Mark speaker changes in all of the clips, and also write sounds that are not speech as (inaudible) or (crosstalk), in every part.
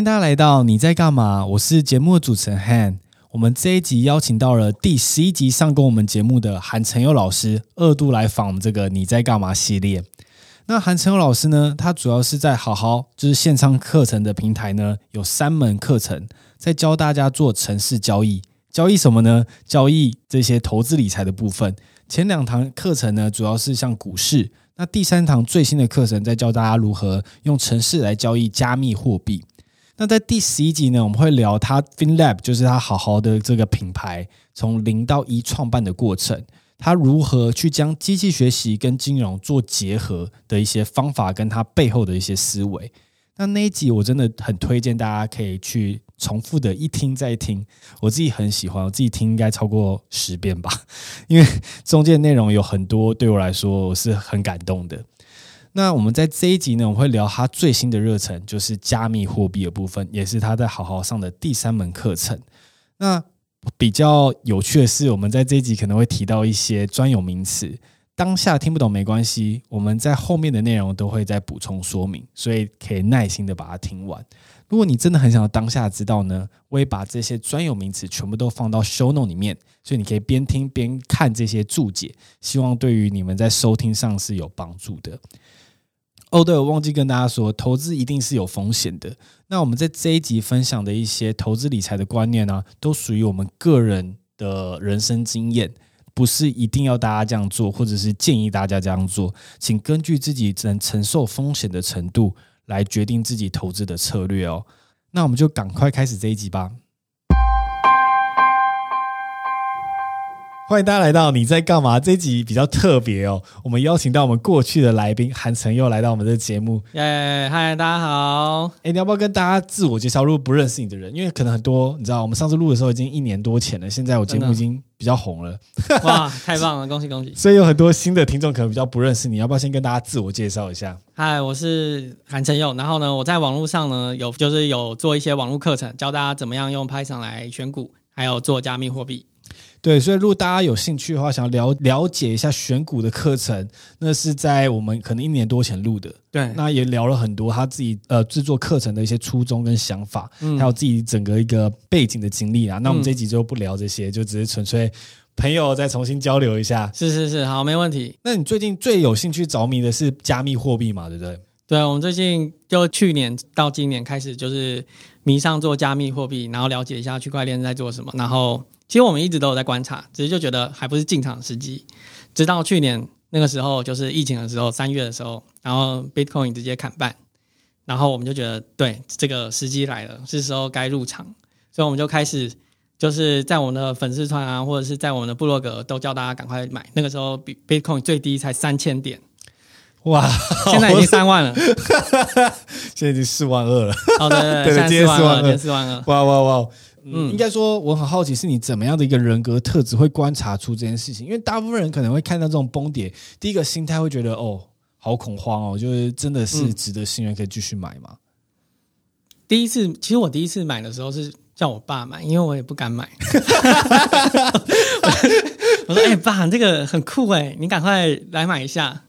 Speaker 1: 迎大家来到你在干嘛？我是节目的主持人 Han。我们这一集邀请到了第十一集上过我们节目的韩承佑老师，二度来访这个你在干嘛系列。那韩承佑老师呢，他主要是在好好就是线上课程的平台呢，有三门课程在教大家做城市交易。交易什么呢？交易这些投资理财的部分。前两堂课程呢，主要是像股市。那第三堂最新的课程在教大家如何用城市来交易加密货币。那在第十一集呢，我们会聊他 FinLab，就是他好好的这个品牌从零到一创办的过程，他如何去将机器学习跟金融做结合的一些方法，跟他背后的一些思维。那那一集我真的很推荐大家可以去重复的一听再听，我自己很喜欢，我自己听应该超过十遍吧，因为中间内容有很多对我来说我是很感动的。那我们在这一集呢，我们会聊他最新的热忱，就是加密货币的部分，也是他在好好上的第三门课程。那比较有趣的是，我们在这一集可能会提到一些专有名词。当下听不懂没关系，我们在后面的内容都会再补充说明，所以可以耐心的把它听完。如果你真的很想要当下知道呢，我也把这些专有名词全部都放到 show note 里面，所以你可以边听边看这些注解，希望对于你们在收听上是有帮助的。哦，对，我忘记跟大家说，投资一定是有风险的。那我们在这一集分享的一些投资理财的观念呢、都属于我们个人的人生经验。不是一定要大家这样做，或者是建议大家这样做，请根据自己能承受风险的程度来决定自己投资的策略哦。那我们就赶快开始这一集吧。欢迎大家来到你在干嘛？这一集比较特别哦，我们邀请到我们过去的来宾韩晨佑来到我们的节目。
Speaker 2: 耶，嗨，大家好。
Speaker 1: 哎，你要不要跟大家自我介绍？如果不认识你的人，因为可能很多你知道，我们上次录的时候已经一年多前了，现在我节目已经比较红了。(laughs)
Speaker 2: 哇，太棒了，(laughs) 恭喜恭喜！
Speaker 1: 所以有很多新的听众可能比较不认识你，要不要先跟大家自我介绍一下？
Speaker 2: 嗨，我是韩晨佑。然后呢，我在网络上呢有就是有做一些网络课程，教大家怎么样用 Python 来选股，还有做加密货币。
Speaker 1: 对，所以如果大家有兴趣的话，想要了了解一下选股的课程，那是在我们可能一年多前录的。
Speaker 2: 对，
Speaker 1: 那也聊了很多他自己呃制作课程的一些初衷跟想法，嗯，还有自己整个一个背景的经历啊。那我们这集就不聊这些，嗯，就只是纯粹朋友再重新交流一下。
Speaker 2: 是是是，好，没问题。
Speaker 1: 那你最近最有兴趣着迷的是加密货币嘛？对不对？
Speaker 2: 对，我们最近就去年到今年开始就是迷上做加密货币，然后了解一下区块链在做什么，然后。其实我们一直都有在观察，只是就觉得还不是进场的时机。直到去年那个时候，就是疫情的时候，三月的时候，然后 Bitcoin 直接砍半，然后我们就觉得，对，这个时机来了，是时候该入场。所以我们就开始，就是在我们的粉丝团啊，或者是在我们的部落格，都叫大家赶快买。那个时候，Bitcoin 最低才三千点，
Speaker 1: 哇，
Speaker 2: 现在已经三万了，(laughs)
Speaker 1: 现在已经四万二了。
Speaker 2: 哦，对对 (laughs) 对，现在四万二，四万二，
Speaker 1: 哇哇哇！嗯，应该说我很好奇，是你怎么样的一个人格特质会观察出这件事情？因为大部分人可能会看到这种崩跌，第一个心态会觉得哦，好恐慌哦，就是真的是值得信任可以继续买吗？
Speaker 2: 第一次，其实我第一次买的时候是叫我爸买，因为我也不敢买。(laughs) 我说：“哎、欸，爸，这个很酷哎，你赶快来买一下。”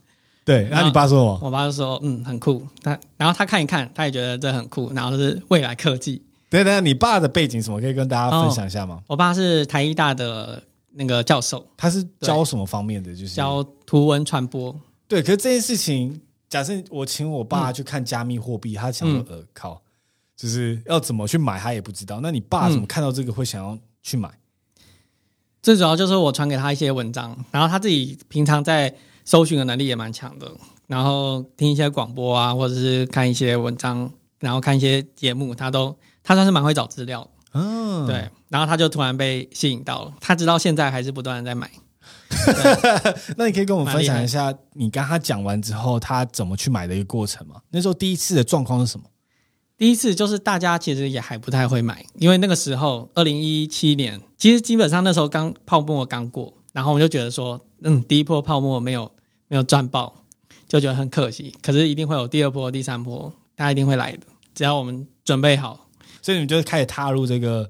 Speaker 1: 对，然后你爸说什么？
Speaker 2: 我爸就说：“嗯，很酷。”他然后他看一看，他也觉得这很酷，然后是未来科技。
Speaker 1: 对对，你爸的背景什么可以跟大家分享一下吗？
Speaker 2: 哦，我爸是台艺大的那个教授，
Speaker 1: 他是教什么方面的？就是
Speaker 2: 教图文传播。
Speaker 1: 对，可是这件事情，假设我请我爸去看加密货币，嗯、他想说，呃，靠，就是要怎么去买，他也不知道。那你爸怎么看到这个会想要去买？嗯、
Speaker 2: 最主要就是我传给他一些文章，然后他自己平常在搜寻的能力也蛮强的，然后听一些广播啊，或者是看一些文章，然后看一些节目，他都。他算是蛮会找资料，嗯，对，然后他就突然被吸引到了，他直到现在还是不断的在买。(laughs)
Speaker 1: 那你可以跟我们分享一下，你跟他讲完之后，他怎么去买的一个过程吗？那时候第一次的状况是什么？
Speaker 2: 第一次就是大家其实也还不太会买，因为那个时候二零一七年，其实基本上那时候刚泡沫刚过，然后我们就觉得说，嗯，第一波泡沫没有没有赚爆，就觉得很可惜。可是一定会有第二波、第三波，大家一定会来的，只要我们准备好。
Speaker 1: 所以你们就开始踏入这个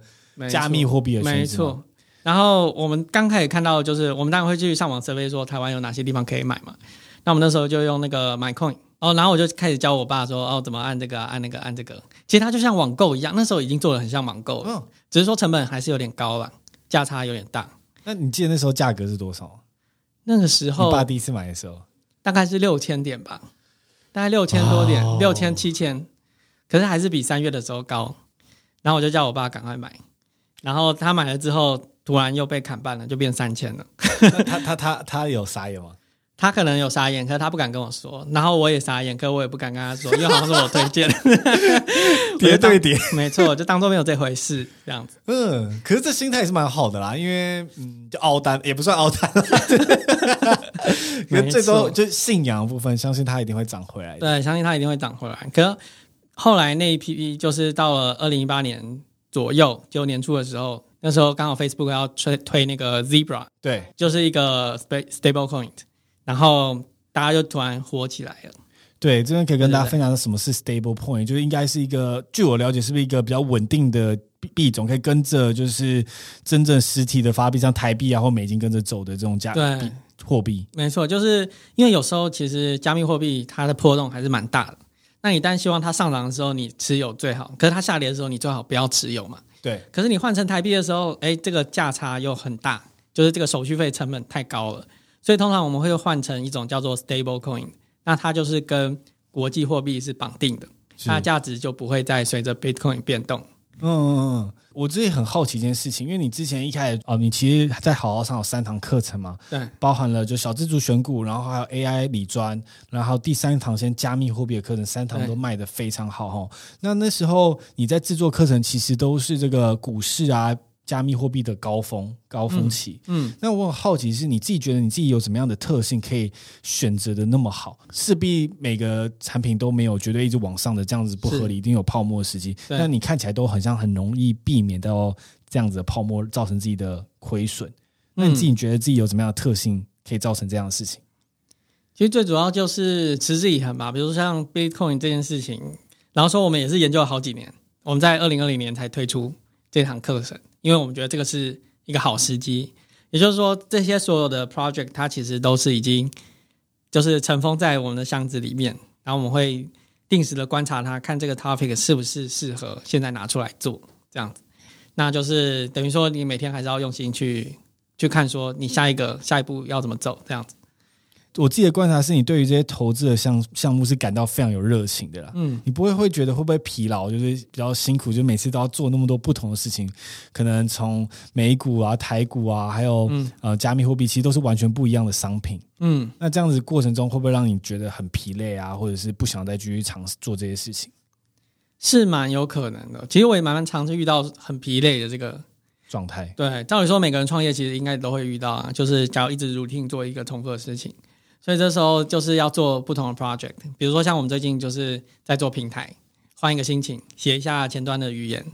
Speaker 1: 加密货币的圈子。没错。
Speaker 2: 然后我们刚开始看到，就是我们当然会去上网 survey 说台湾有哪些地方可以买嘛。那我们那时候就用那个 MyCoin，哦，然后我就开始教我爸说，哦，怎么按这个、啊，按那个，按这个。其实它就像网购一样，那时候已经做的很像网购了，嗯，只是说成本还是有点高了，价差有点大。
Speaker 1: 那你记得那时候价格是多少？
Speaker 2: 那个时候，
Speaker 1: 你爸第一次买的时候，
Speaker 2: 大概是六千点吧，大概六千多点，哦、六千七千，可是还是比三月的时候高。然后我就叫我爸赶快买，然后他买了之后，突然又被砍半了，就变三千了。
Speaker 1: 他他他他，有傻眼吗？(laughs)
Speaker 2: 他可能有傻眼，可是他不敢跟我说，然后我也傻眼，可是我也不敢跟他说，因为好像是我推荐，(laughs)
Speaker 1: 叠对叠，
Speaker 2: 没错，就当做没有这回事这样子。
Speaker 1: 嗯，可是这心态也是蛮好的啦，因为嗯，就凹单也不算凹单啦，(laughs) 可是最多就信仰的部分，相信他一定会涨回来。
Speaker 2: 对，相信他一定会涨回来。可是后来那一批就是到了二零一八年左右，就年初的时候，那时候刚好 Facebook 要推推那个 Zebra，
Speaker 1: 对，
Speaker 2: 就是一个 stable coin。然后大家就突然火起来了。
Speaker 1: 对，这边可以跟大家分享什么是 stable point，就是应该是一个，据我了解，是不是一个比较稳定的币种，可以跟着就是真正实体的发币，像台币啊或美金跟着走的这种价对货币。
Speaker 2: 没错，就是因为有时候其实加密货币它的波动还是蛮大的。那你当然希望它上涨的时候你持有最好，可是它下跌的时候你最好不要持有嘛。
Speaker 1: 对。
Speaker 2: 可是你换成台币的时候，哎，这个价差又很大，就是这个手续费成本太高了。所以通常我们会换成一种叫做 stable coin，那它就是跟国际货币是绑定的，它价值就不会再随着 Bitcoin 变动。
Speaker 1: 嗯嗯嗯，我自己很好奇一件事情，因为你之前一开始哦，你其实在好好上有三堂课程嘛，
Speaker 2: 对，
Speaker 1: 包含了就小资族选股，然后还有 AI 理专，然后第三堂先加密货币的课程，三堂都卖的非常好哈。那那时候你在制作课程，其实都是这个股市啊。加密货币的高峰高峰期，嗯，嗯，那我很好奇是你自己觉得你自己有什么样的特性可以选择的那么好？势必每个产品都没有绝对一直往上的这样子不合理，一定有泡沫的时机。那你看起来都很像很容易避免到这样子的泡沫造成自己的亏损。那你自己觉得自己有什么样的特性可以造成这样的事情？
Speaker 2: 其实最主要就是持之以恒吧。比如说像 Bitcoin 这件事情，然后说我们也是研究了好几年，我们在二零二零年才推出这堂课程。因为我们觉得这个是一个好时机，也就是说，这些所有的 project 它其实都是已经就是尘封在我们的箱子里面，然后我们会定时的观察它，看这个 topic 是不是适合现在拿出来做这样子。那就是等于说，你每天还是要用心去去看，说你下一个下一步要怎么走这样子。
Speaker 1: 我自己的观察是你对于这些投资的项项目是感到非常有热情的啦。嗯，你不会会觉得会不会疲劳，就是比较辛苦，就每次都要做那么多不同的事情，可能从美股啊、台股啊，还有、嗯、呃加密货币，其实都是完全不一样的商品。嗯，那这样子过程中会不会让你觉得很疲累啊，或者是不想再继续尝试做这些事情？
Speaker 2: 是蛮有可能的。其实我也蛮蛮常常遇到很疲累的这个状态。对，照理说每个人创业其实应该都会遇到啊，就是假如一直 routine 做一个重复的事情。所以这时候就是要做不同的 project，比如说像我们最近就是在做平台，换一个心情，写一下前端的语言，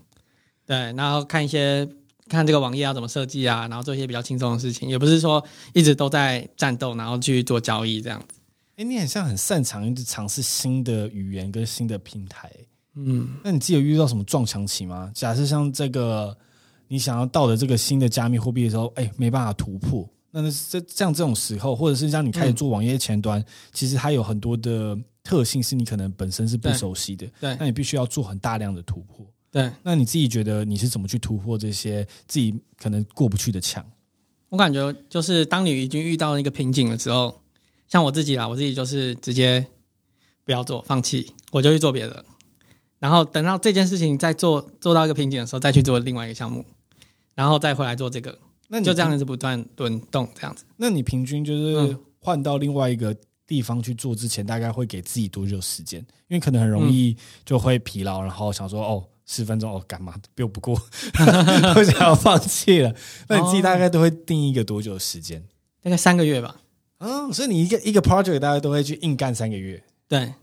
Speaker 2: 对，然后看一些看这个网页要怎么设计啊，然后做一些比较轻松的事情，也不是说一直都在战斗，然后去做交易这样子。
Speaker 1: 哎，你很像很擅长一直尝试新的语言跟新的平台，嗯，那你自己有遇到什么撞墙期吗？假设像这个你想要到的这个新的加密货币的时候，哎，没办法突破。那这像这种时候，或者是像你开始做网页前端，嗯、其实它有很多的特性是你可能本身是不熟悉的，对，对，那你必须要做很大量的突破，对。那你自己觉得你是怎么去突破这些自己可能过不去的墙？
Speaker 2: 我感觉就是当你已经遇到一个瓶颈的时候，像我自己啦，我自己就是直接不要做，放弃，我就去做别的，然后等到这件事情再做做到一个瓶颈的时候，再去做另外一个项目，然后再回来做这个。那你就这样子不断轮动这样子。
Speaker 1: 那你平均就是换到另外一个地方去做之前，大概会给自己多久时间？因为可能很容易就会疲劳，然后想说哦，十分钟哦，干嘛比我不过，(laughs) 我想要放弃了。那你自己大概都会定一个多久的时间？
Speaker 2: 大概三个月吧。
Speaker 1: 嗯，所以你一个一个 project 大概都会去硬干三个月。
Speaker 2: 对，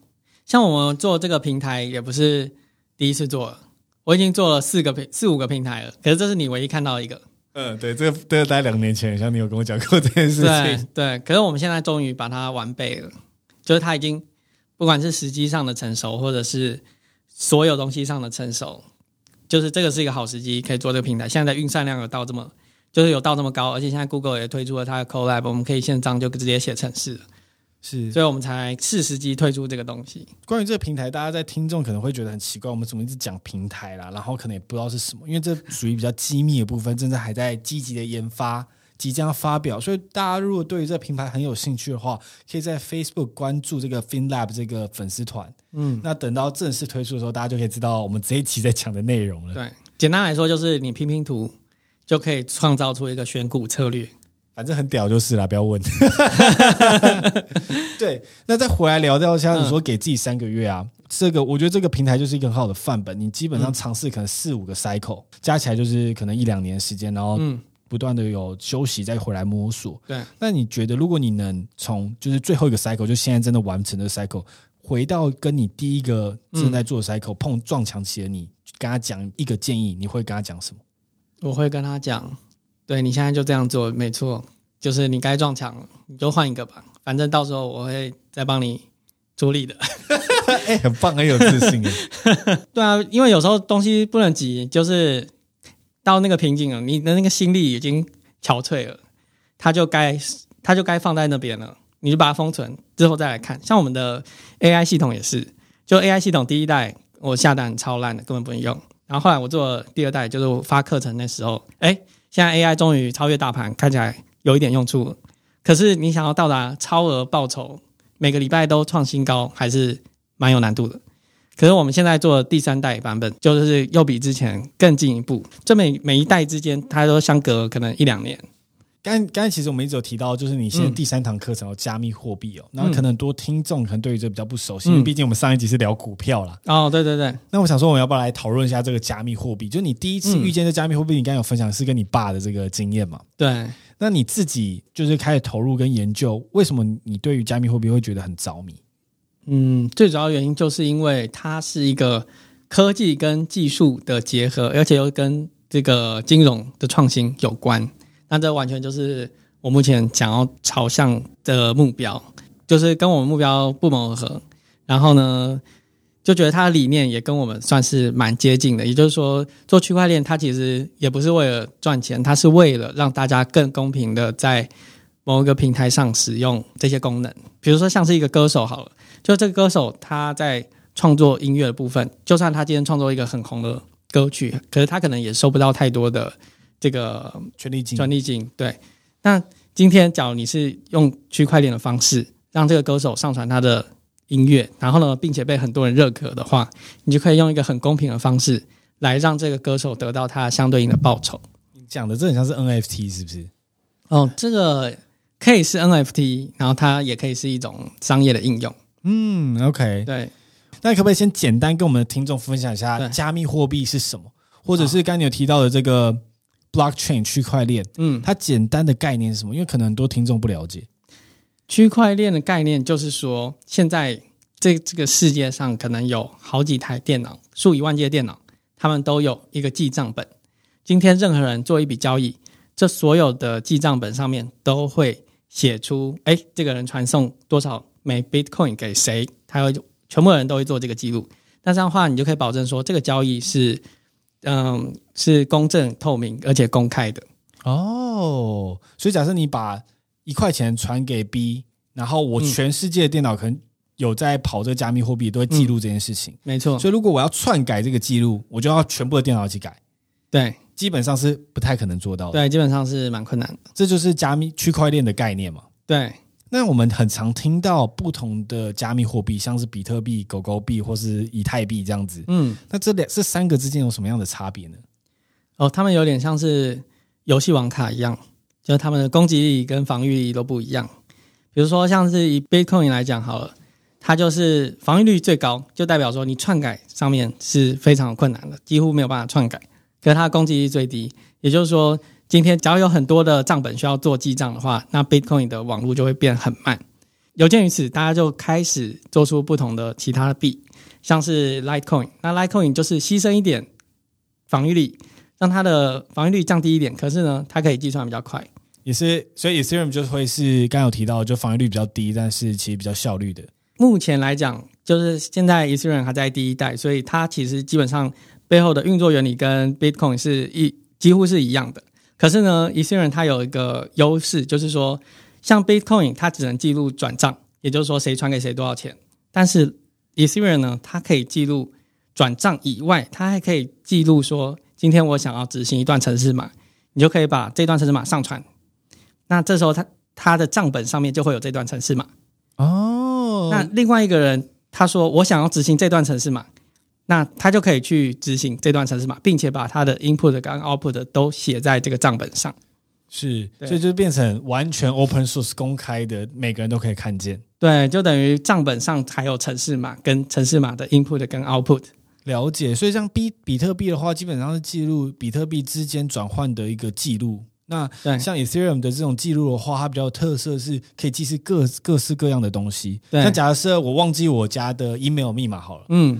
Speaker 2: 像我们做这个平台也不是第一次做了，我已经做了四个平四五个平台了。可是这是你唯一看到的一个。
Speaker 1: 嗯，对，这个这个大概两年前，像你有跟我讲过这件事情。
Speaker 2: 对对，可是我们现在终于把它完备了，就是它已经不管是时机上的成熟，或者是所有东西上的成熟，就是这个是一个好时机，可以做这个平台。现在的运算量有到这么，就是有到这么高，而且现在 Google 也推出了它的 Colab，我们可以线上就直接写程式了。
Speaker 1: 是，
Speaker 2: 所以我们才是时机推出这个东西。
Speaker 1: 关于这个平台，大家在听众可能会觉得很奇怪，我们怎么一直讲平台啦？然后可能也不知道是什么，因为这属于比较机密的部分，正在还在积极的研发，即将发表。所以大家如果对于这个平台很有兴趣的话，可以在 Facebook 关注这个 FinLab 这个粉丝团。嗯，那等到正式推出的时候，大家就可以知道我们这一期在讲的内容了。
Speaker 2: 对，简单来说就是你拼拼图就可以创造出一个选股策略。
Speaker 1: 反正很屌就是啦，不要问。(laughs) 对，那再回来聊掉，像你说给自己三个月啊，嗯、这个我觉得这个平台就是一个很好的范本。你基本上尝试可能四五个 cycle，、嗯、加起来就是可能一两年时间，然后不断的有休息，再回来摸索。对，那你觉得如果你能从就是最后一个 cycle，就现在真的完成的 cycle，回到跟你第一个正在做的 cycle、嗯、碰撞墙期的你，跟他讲一个建议，你会跟他讲什么？
Speaker 2: 我会跟他讲。对，你现在就这样做，没错，就是你该撞墙了，你就换一个吧，反正到时候我会再帮你处理的。(laughs)
Speaker 1: 哎，很棒，很有自信。(laughs)
Speaker 2: 对啊，因为有时候东西不能急，就是到那个瓶颈了，你的那个心力已经憔悴了，它就该它就该放在那边了，你就把它封存，之后再来看。像我们的 AI 系统也是，就 AI 系统第一代我下单超烂的，根本不能用。然后后来我做了第二代，就是我发课程那时候，哎。现在 AI 终于超越大盘，看起来有一点用处。可是你想要到达超额报酬，每个礼拜都创新高，还是蛮有难度的。可是我们现在做的第三代版本，就是又比之前更进一步。这每每一代之间，它都相隔可能一两年。
Speaker 1: 刚刚才其实我们一直有提到，就是你现在第三堂课程有加密货币哦，那、嗯、可能很多听众可能对于这比较不熟悉，嗯、因为毕竟我们上一集是聊股票啦。
Speaker 2: 哦，对对对。
Speaker 1: 那我想说，我们要不要来讨论一下这个加密货币？就你第一次遇见这加密货币，你刚刚有分享是跟你爸的这个经验嘛？
Speaker 2: 对。
Speaker 1: 那你自己就是开始投入跟研究，为什么你对于加密货币会觉得很着迷？
Speaker 2: 嗯，最主要原因就是因为它是一个科技跟技术的结合，而且又跟这个金融的创新有关。那这完全就是。我目前想要朝向的目标，就是跟我们目标不谋而合。然后呢，就觉得它的理念也跟我们算是蛮接近的。也就是说，做区块链它其实也不是为了赚钱，它是为了让大家更公平的在某一个平台上使用这些功能。比如说，像是一个歌手好了，就这个歌手他在创作音乐的部分，就算他今天创作一个很红的歌曲，可是他可能也收不到太多的这个
Speaker 1: 权利金。
Speaker 2: 权利金，对。那今天，假如你是用区块链的方式让这个歌手上传他的音乐，然后呢，并且被很多人认可的话，你就可以用一个很公平的方式来让这个歌手得到他相对应的报酬。
Speaker 1: 你讲的这很像是 NFT 是不是？
Speaker 2: 哦，这个可以是 NFT，然后它也可以是一种商业的应用。
Speaker 1: 嗯，OK，
Speaker 2: 对。
Speaker 1: 那可不可以先简单跟我们的听众分享一下加密货币是什么，或者是刚才你有提到的这个？Blockchain 区块链，嗯，它简单的概念是什么？因为可能很多听众不了解。
Speaker 2: 区块链的概念就是说，现在这这个世界上可能有好几台电脑，数以万计的电脑，他们都有一个记账本。今天任何人做一笔交易，这所有的记账本上面都会写出，哎，这个人传送多少枚 Bitcoin 给谁，他会全部人都会做这个记录。那这样的话，你就可以保证说，这个交易是。嗯，是公正、透明而且公开的
Speaker 1: 哦。所以，假设你把一块钱传给 B，然后我全世界的电脑可能有在跑这个加密货币，都会记录这件事情。
Speaker 2: 没错。
Speaker 1: 所以，如果我要篡改这个记录，我就要全部的电脑一起改。
Speaker 2: 对，
Speaker 1: 基本上是不太可能做到的。
Speaker 2: 对，基本上是蛮困难的。
Speaker 1: 这就是加密区块链的概念嘛？
Speaker 2: 对。
Speaker 1: 那我们很常听到不同的加密货币，像是比特币、狗狗币或是以太币这样子。嗯，那这两这三个之间有什么样的差别呢？
Speaker 2: 哦，他们有点像是游戏王卡一样，就是他们的攻击力跟防御力都不一样。比如说，像是以 Bitcoin 来讲好了，它就是防御率最高，就代表说你篡改上面是非常困难的，几乎没有办法篡改。可是它的攻击力最低，也就是说。今天，只要有很多的账本需要做记账的话，那 Bitcoin 的网络就会变很慢。有鉴于此，大家就开始做出不同的其他的币，像是 Litecoin。那 Litecoin 就是牺牲一点防御力，让它的防御率降低一点。可是呢，它可以计算比较快。
Speaker 1: 也是，所以 Ethereum 就会是刚有提到，就防御率比较低，但是其实比较效率的。
Speaker 2: 目前来讲，就是现在 Ethereum 还在第一代，所以它其实基本上背后的运作原理跟 Bitcoin 是一几乎是一样的。可是呢，Ethereum 它有一个优势，就是说，像 Bitcoin 它只能记录转账，也就是说谁传给谁多少钱。但是 Ethereum 呢，它可以记录转账以外，它还可以记录说，今天我想要执行一段程式码，你就可以把这段程式码上传。那这时候它它的账本上面就会有这段程式码。
Speaker 1: 哦，
Speaker 2: 那另外一个人他说我想要执行这段程式码，那他就可以去执行这段程式码，并且把他的 input 跟 output 都写在这个账本上。
Speaker 1: 是，所以就变成完全 open source 公开的，每个人都可以看见。
Speaker 2: 对，就等于账本上还有程式码跟程式码的 input 跟 output。
Speaker 1: 了解，所以像比比特币的话，基本上是记录比特币之间转换的一个记录。那像 Ethereum 的这种记录的话，它比较特色是可以记录各各式各样的东西。对，那假设我忘记我家的 email 密码好了，嗯。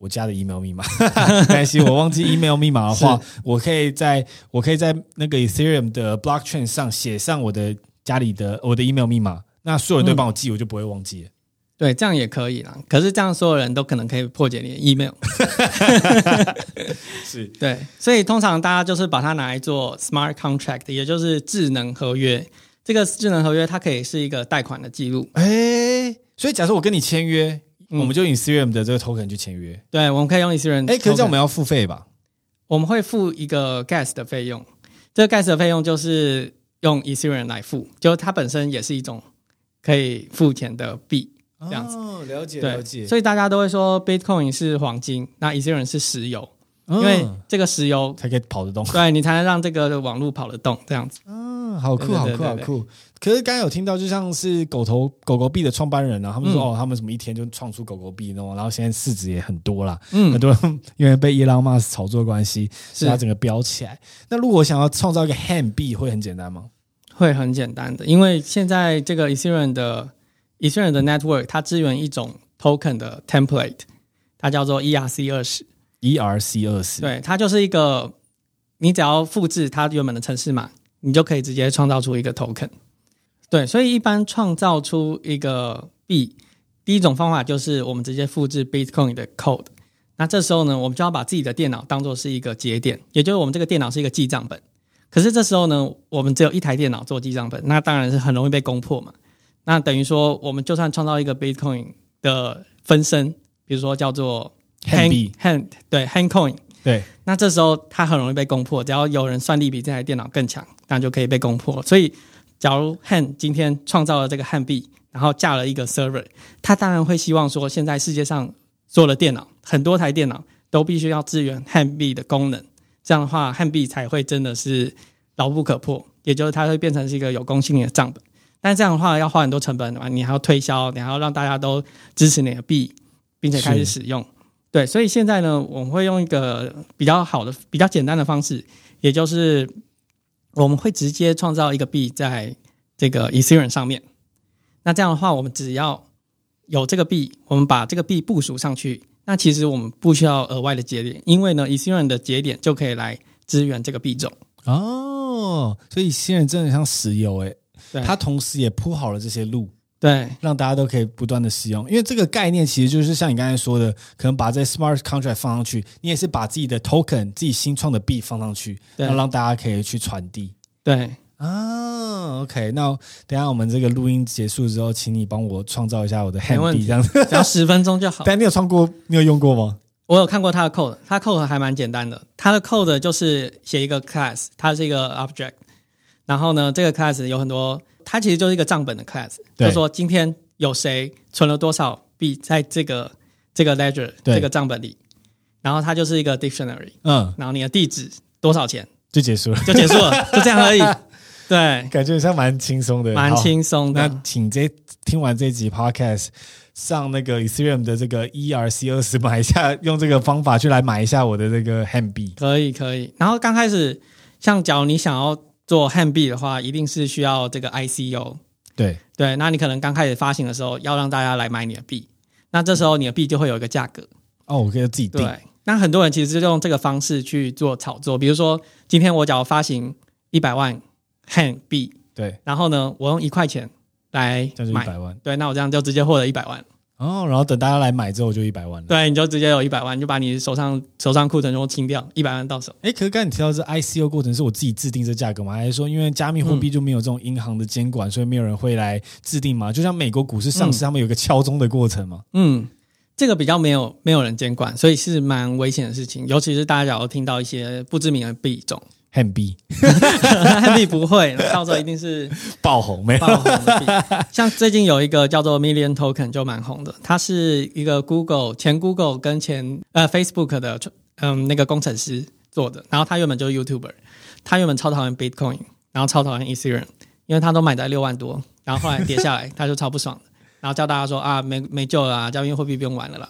Speaker 1: 我家的 email 密码，(laughs) 担心我忘记 email 密码的话，我可以在我可以在那个 Ethereum 的 blockchain 上写上我的家里的我的 email 密码，那所有人都帮我记，嗯、我就不会忘记。
Speaker 2: 对，这样也可以啦。可是这样所有人都可能可以破解你的 email。(laughs)
Speaker 1: 是，
Speaker 2: 对，所以通常大家就是把它拿来做 smart contract，也就是智能合约。这个智能合约它可以是一个贷款的记录。
Speaker 1: 哎，所以假设我跟你签约。我们就以 Ethereum 的这个 token 去签约，
Speaker 2: 对，我们可以用 Ethereum。
Speaker 1: 哎，可是这样我们要付费吧？
Speaker 2: 我们会付一个 gas 的费用，这个 gas 的费用就是用 Ethereum 来付，就它本身也是一种可以付钱的币，这样子。
Speaker 1: 哦，了解了解。
Speaker 2: 所以大家都会说 Bitcoin 是黄金，那 Ethereum 是石油，因为这个石油
Speaker 1: 才可以跑得动，
Speaker 2: 对，你才能让这个网络跑得动，这样子。
Speaker 1: 好酷，好酷，好酷！可是刚刚有听到，就像是狗头狗狗币的创办人啊，他们说、嗯、哦，他们什么一天就创出狗狗币那种，然后现在市值也很多啦。嗯，很多人因为被伊朗马斯炒作关系，是它整个飙起来。那如果想要创造一个 HEN 币，会很简单吗？
Speaker 2: 会很简单的，因为现在这个 Ethereum 的 Ethereum 的 Network 它支援一种 Token 的 Template，它叫做 ERC 二十。
Speaker 1: ERC 二十，
Speaker 2: 对，它就是一个你只要复制它原本的城市码。你就可以直接创造出一个 token，对，所以一般创造出一个币，第一种方法就是我们直接复制 Bitcoin 的 code。那这时候呢，我们就要把自己的电脑当做是一个节点，也就是我们这个电脑是一个记账本。可是这时候呢，我们只有一台电脑做记账本，那当然是很容易被攻破嘛。那等于说，我们就算创造一个 Bitcoin 的分身，比如说叫做
Speaker 1: Hand
Speaker 2: Hand 对 HEN Coin。
Speaker 1: 对，
Speaker 2: 那这时候它很容易被攻破，只要有人算力比这台电脑更强，那就可以被攻破。所以，假如 HEN 今天创造了这个 HEN 币，然后架了一个 server，他当然会希望说，现在世界上所有的电脑，很多台电脑都必须要支援 HEN 币的功能，这样的话，HEN 币才会真的是牢不可破，也就是它会变成是一个有公信力的账本。但这样的话要花很多成本的嘛，你还要推销，你还要让大家都支持你的币，并且开始使用。对，所以现在呢，我们会用一个比较好的、比较简单的方式，也就是我们会直接创造一个币在这个 Ethereum 上面。那这样的话，我们只要有这个币，我们把这个币部署上去，那其实我们不需要额外的节点，因为呢，Ethereum 的节点就可以来支援这个币种。
Speaker 1: 哦，所以 Ethereum 真的像石油诶，对，它同时也铺好了这些路。
Speaker 2: 对，让
Speaker 1: 大家都可以不断的使用，因为这个概念其实就是像你刚才说的，可能把这 smart contract 放上去，你也是把自己的 token、自己新创的币放上去，对，然后让大家可以去传递。
Speaker 2: 对。
Speaker 1: 啊，OK，那等一下我们这个录音结束之后，请你帮我创造一下我的 HEN 币，这样。子
Speaker 2: 只要十分钟就好。(laughs)
Speaker 1: 但你有创过，你有用过吗？
Speaker 2: 我有看过它的 code，它的 code 还蛮简单的，它的 code 就是写一个 class，它是一个 object，然后呢，这个 class 有很多，它其实就是一个账本的 class，就是说今天。有谁存了多少币在这个这个 ledger 这个账本里，然后它就是一个 dictionary，嗯，然后你的地址多少钱
Speaker 1: 就结束了，
Speaker 2: 就结束了，(laughs) 就这样而已。对，
Speaker 1: 感觉像蛮轻松的，
Speaker 2: 蛮轻松的。
Speaker 1: 那请这听完这集 podcast，上那个 Ethereum 的这个 ERC 二十买一下，用这个方法去来买一下我的这个 hand 币。
Speaker 2: 可以可以。然后刚开始，像假如你想要做 HEN 币的话，一定是需要这个 ICO。
Speaker 1: 对
Speaker 2: 对，那你可能刚开始发行的时候，要让大家来买你的币，那这时候你的币就会有一个价格
Speaker 1: 哦，我可以自己定。
Speaker 2: 对，那很多人其实就用这个方式去做炒作，比如说今天我只要发行一百万 HEN 币，
Speaker 1: 对，
Speaker 2: 然后呢，我用一块钱来买
Speaker 1: 一百万，
Speaker 2: 对，那我这样就直接获得一百万。
Speaker 1: 哦，然后等大家来买之后就一百万了。
Speaker 2: 对，你就直接有一百万，就把你手上手上库存都清掉，一百万到手。
Speaker 1: 哎，可是刚才你提到这 ICO 过程是我自己制定这价格吗？还是说因为加密货币就没有这种银行的监管，嗯、所以没有人会来制定吗？就像美国股市上市，嗯、他们有个敲钟的过程吗？
Speaker 2: 嗯，这个比较没有没有人监管，所以是蛮危险的事情，尤其是大家假如听到一些不知名的币种。
Speaker 1: 汉币，
Speaker 2: 汉币不会，到时候一定是 (laughs)
Speaker 1: 爆红，没有
Speaker 2: 爆红的币。像最近有一个叫做 Million Token 就蛮红的，它是一个 Google 前 Google 跟前呃 Facebook 的嗯那个工程师做的，然后他原本就是 YouTuber，他原本超讨厌 Bitcoin，然后超讨厌 Ethereum，因为他都买在六万多，然后后来跌下来，(laughs) 他就超不爽的，然后叫大家说啊没没救了啊，加密货币不用玩了啦。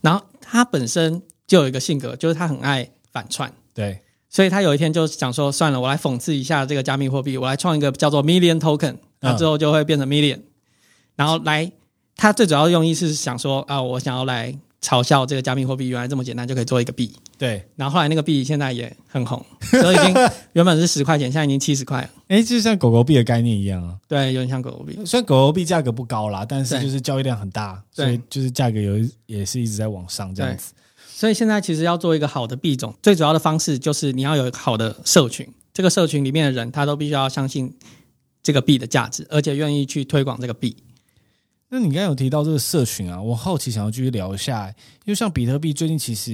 Speaker 2: 然后他本身就有一个性格，就是他很爱反串，
Speaker 1: 对。
Speaker 2: 所以他有一天就想说，算了，我来讽刺一下这个加密货币，我来创一个叫做 Million Token，那之后就会变成 Million，然后来，他最主要的用意是想说啊，我想要来嘲笑这个加密货币原来这么简单就可以做一个币，
Speaker 1: 对。
Speaker 2: 然后后来那个币现在也很红，所以已经 (laughs) 原本是十块钱，现在已经七十块了。
Speaker 1: 哎，就像狗狗币的概念一样啊。
Speaker 2: 对，有点像狗狗币。
Speaker 1: 虽然狗狗币价格不高啦，但是就是交易量很大，所以就是价格有也是一直在往上这样子。
Speaker 2: 所以现在其实要做一个好的币种，最主要的方式就是你要有一个好的社群，这个社群里面的人他都必须要相信这个币的价值，而且愿意去推广这个币。
Speaker 1: 那你刚才有提到这个社群啊，我好奇想要继续聊一下，因为像比特币最近其实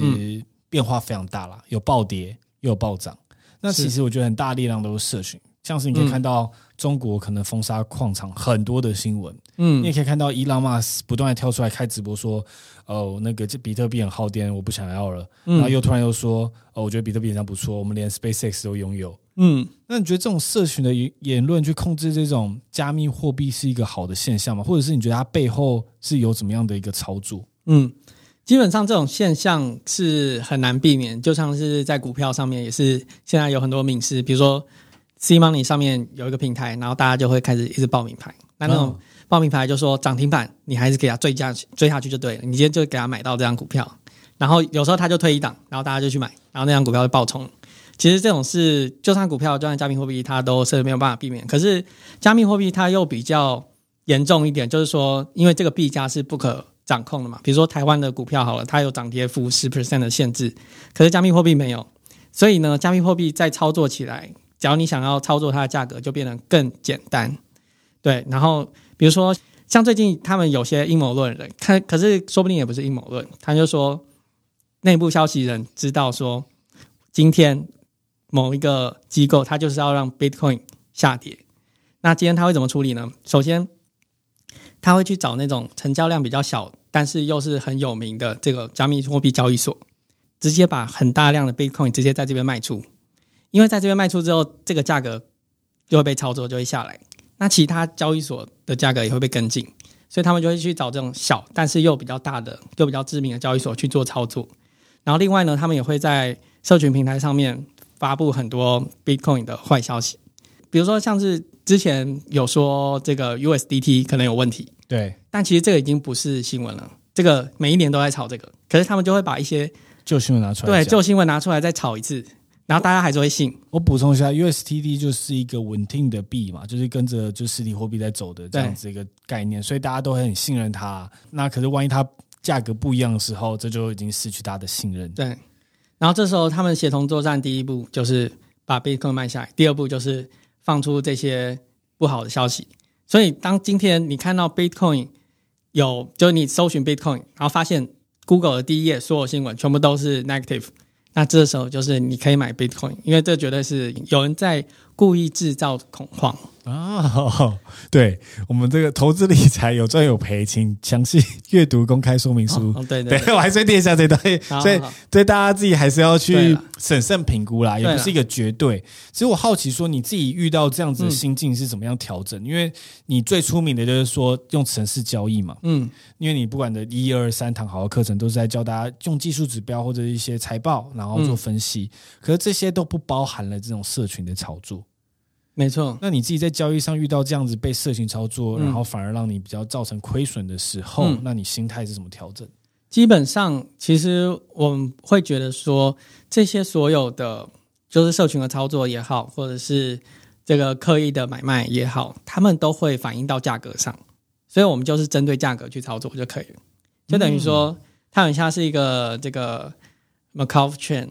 Speaker 1: 变化非常大啦，有暴跌又有暴涨。那其实我觉得很大力量都是社群，像是你可以看到中国可能封杀矿场很多的新闻，嗯，你也可以看到伊朗马斯不断的跳出来开直播说。哦，那个这比特币很耗电，我不想要了。然后又突然又说，哦，我觉得比特币非常不错，我们连 SpaceX 都拥有。嗯，那你觉得这种社群的言论去控制这种加密货币是一个好的现象吗？或者是你觉得它背后是有怎么样的一个操作？
Speaker 2: 嗯，基本上这种现象是很难避免，就像是在股票上面也是，现在有很多名师，比如说 C Money 上面有一个平台，然后大家就会开始一直报名牌，那那种。嗯报名牌就说涨停板，你还是给他追加追下去就对了。你今天就给他买到这张股票，然后有时候他就推一档，然后大家就去买，然后那张股票就爆冲。其实这种是，就算股票，就算加密货币，它都是没有办法避免。可是加密货币它又比较严重一点，就是说，因为这个币价是不可掌控的嘛。比如说台湾的股票好了，它有涨跌幅十 percent 的限制，可是加密货币没有。所以呢，加密货币在操作起来，只要你想要操作它的价格，就变得更简单。对，然后。比如说，像最近他们有些阴谋论人，看可是说不定也不是阴谋论，他就说内部消息人知道说，今天某一个机构他就是要让 Bitcoin 下跌，那今天他会怎么处理呢？首先，他会去找那种成交量比较小，但是又是很有名的这个加密货币交易所，直接把很大量的 Bitcoin 直接在这边卖出，因为在这边卖出之后，这个价格就会被操作，就会下来。那其他交易所的价格也会被跟进，所以他们就会去找这种小但是又比较大的、又比较知名的交易所去做操作。然后另外呢，他们也会在社群平台上面发布很多 Bitcoin 的坏消息，比如说像是之前有说这个 USDT 可能有问题，
Speaker 1: 对，
Speaker 2: 但其实这个已经不是新闻了，这个每一年都在炒这个，可是他们就会把一些
Speaker 1: 旧新闻拿出来，
Speaker 2: 对，旧新闻拿出来再炒一次。然后大家还是会信。
Speaker 1: 我补充一下，USDT 就是一个稳定的币嘛，就是跟着就实体货币在走的这样子一个概念，所以大家都很信任它。那可是万一它价格不一样的时候，这就已经失去大家的信任。
Speaker 2: 对。然后这时候他们协同作战，第一步就是把 Bitcoin 卖下来，第二步就是放出这些不好的消息。所以当今天你看到 Bitcoin 有，就是你搜寻 Bitcoin，然后发现 Google 的第一页所有新闻全部都是 negative。那这时候就是你可以买 Bitcoin，因为这绝对是有人在故意制造恐慌。
Speaker 1: 哦，(laughs) 对，我们这个投资理财有赚有赔，请详细阅读公开说明书。
Speaker 2: 哦、对
Speaker 1: 对，我还是念一下这段，所以对大家自己还是要去审慎评估啦，也不是一个绝对。其实我好奇说，你自己遇到这样子的心境是怎么样调整？嗯、因为你最出名的就是说用城市交易嘛，嗯，因为你不管的一二三堂好的课程都是在教大家用技术指标或者一些财报，然后做分析，嗯、可是这些都不包含了这种社群的炒作。
Speaker 2: 没错，
Speaker 1: 那你自己在交易上遇到这样子被色情操作，嗯、然后反而让你比较造成亏损的时候，嗯、那你心态是怎么调整？
Speaker 2: 基本上，其实我们会觉得说，这些所有的就是社群的操作也好，或者是这个刻意的买卖也好，他们都会反映到价格上，所以我们就是针对价格去操作就可以了。就等于说它很像是一个这个 Macau chain，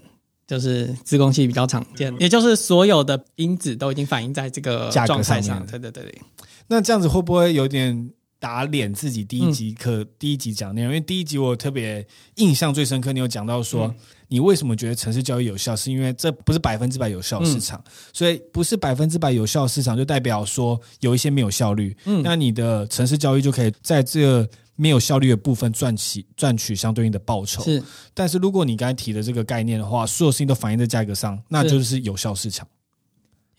Speaker 2: 就是自贡系比较常见，也就是所有的因子都已经反映在这个状态上。对对对对。
Speaker 1: 那这样子会不会有点打脸自己？第一集课、嗯、第一集讲内容，因为第一集我特别印象最深刻，你有讲到说。嗯你为什么觉得城市教育有效？是因为这不是百分之百有效市场，嗯、所以不是百分之百有效市场，就代表说有一些没有效率。嗯，那你的城市教育就可以在这个没有效率的部分赚取赚取相对应的报酬。是，但是如果你刚才提的这个概念的话，所有事情都反映在价格上，那就是有效市场。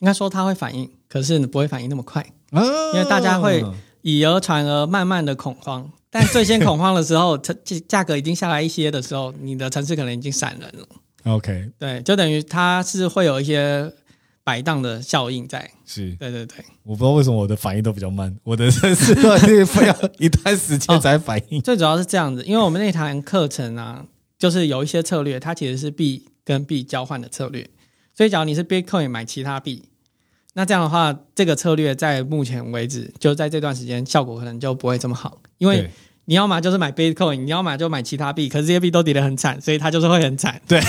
Speaker 2: 应该说它会反应，可是不会反应那么快，啊、因为大家会以讹传讹，慢慢的恐慌。但最先恐慌的时候，它 (laughs) 价格已经下来一些的时候，你的城市可能已经闪人了。
Speaker 1: OK，
Speaker 2: 对，就等于它是会有一些摆荡的效应在。是，对对对。
Speaker 1: 我不知道为什么我的反应都比较慢，我的程式会要一段时间才反应。
Speaker 2: 哦，最主要是这样子，因为我们那堂课程啊，就是有一些策略，它其实是币跟币交换的策略。所以，假如你是 Bitcoin 买其他币，那这样的话，这个策略在目前为止，就在这段时间效果可能就不会这么好，因为。你要么就是买 Bitcoin，你要么就买其他币，可是这些币都跌得很惨，所以它就是会很惨。
Speaker 1: 对，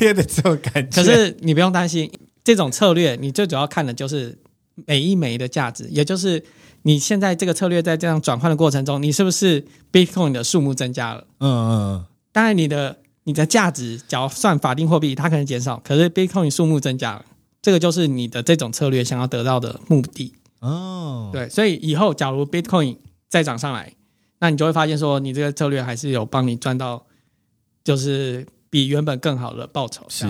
Speaker 1: 有点这种感觉。
Speaker 2: 可是你不用担心，这种策略你最主要看的就是每一枚的价值，也就是你现在这个策略在这样转换的过程中，你是不是 Bitcoin 的数目增加了？嗯嗯嗯。当然，你的你的价值，假如算法定货币，它可能减少，可是 Bitcoin 数目增加了，这个就是你的这种策略想要得到的目的。哦，对，所以以后假如 Bitcoin 再涨上来。那你就会发现，说你这个策略还是有帮你赚到，就是比原本更好的报酬。是，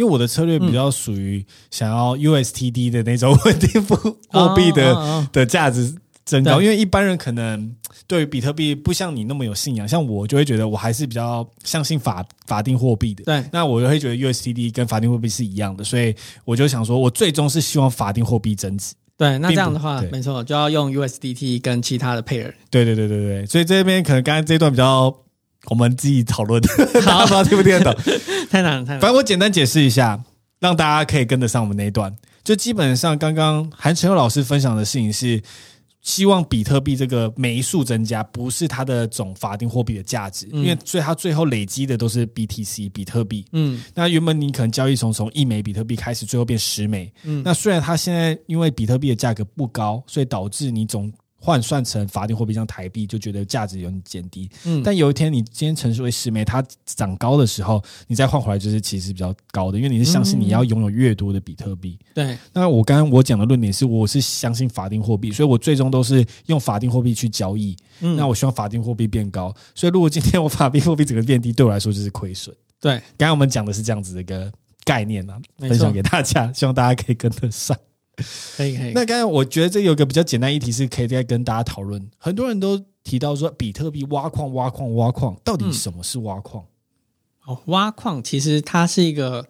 Speaker 1: 因为我的策略比较属于想要 USTD 的那种稳定货币的 (laughs) 的价值增高。因为一般人可能对于比特币不像你那么有信仰，像我就会觉得我还是比较相信法法定货币的。对，那我就会觉得 USTD 跟法定货币是一样的，所以我就想说，我最终是希望法定货币增值。
Speaker 2: 对，那这样的话，没错，就要用 USDT 跟其他的 pair。
Speaker 1: 对对对对对，所以这边可能刚刚这一段比较我们自己讨论，(laughs) 好，不知道听不听得懂？
Speaker 2: 太难了，太难了。
Speaker 1: 反正我简单解释一下，让大家可以跟得上我们那一段。就基本上刚刚韩承祐老师分享的事情是。希望比特币这个枚数增加，不是它的总法定货币的价值，嗯、因为所以它最后累积的都是 BTC 比特币。嗯，那原本你可能交易从从一枚比特币开始，最后变十枚。嗯，那虽然它现在因为比特币的价格不高，所以导致你总。换算成法定货币，像台币，就觉得价值有点减低。嗯，但有一天你今天程式为十枚，它涨高的时候，你再换回来就是其实比较高的，因为你是相信你要拥有越多的比特币。对。那我刚刚我讲的论点是，我是相信法定货币，所以我最终都是用法定货币去交易。嗯。那我希望法定货币变高，所以如果今天我法定货币整个变低，对我来说就是亏损。对。刚刚我们讲的是这样子的一个概念啊，分享给大家，希望大家可以跟得上。可以可以。那刚才我觉得这有个比较简单议题是可以再跟大家讨论。很多人都提到说，比特币挖矿挖矿挖矿，到底什么是挖矿？
Speaker 2: 哦，挖矿其实它是一个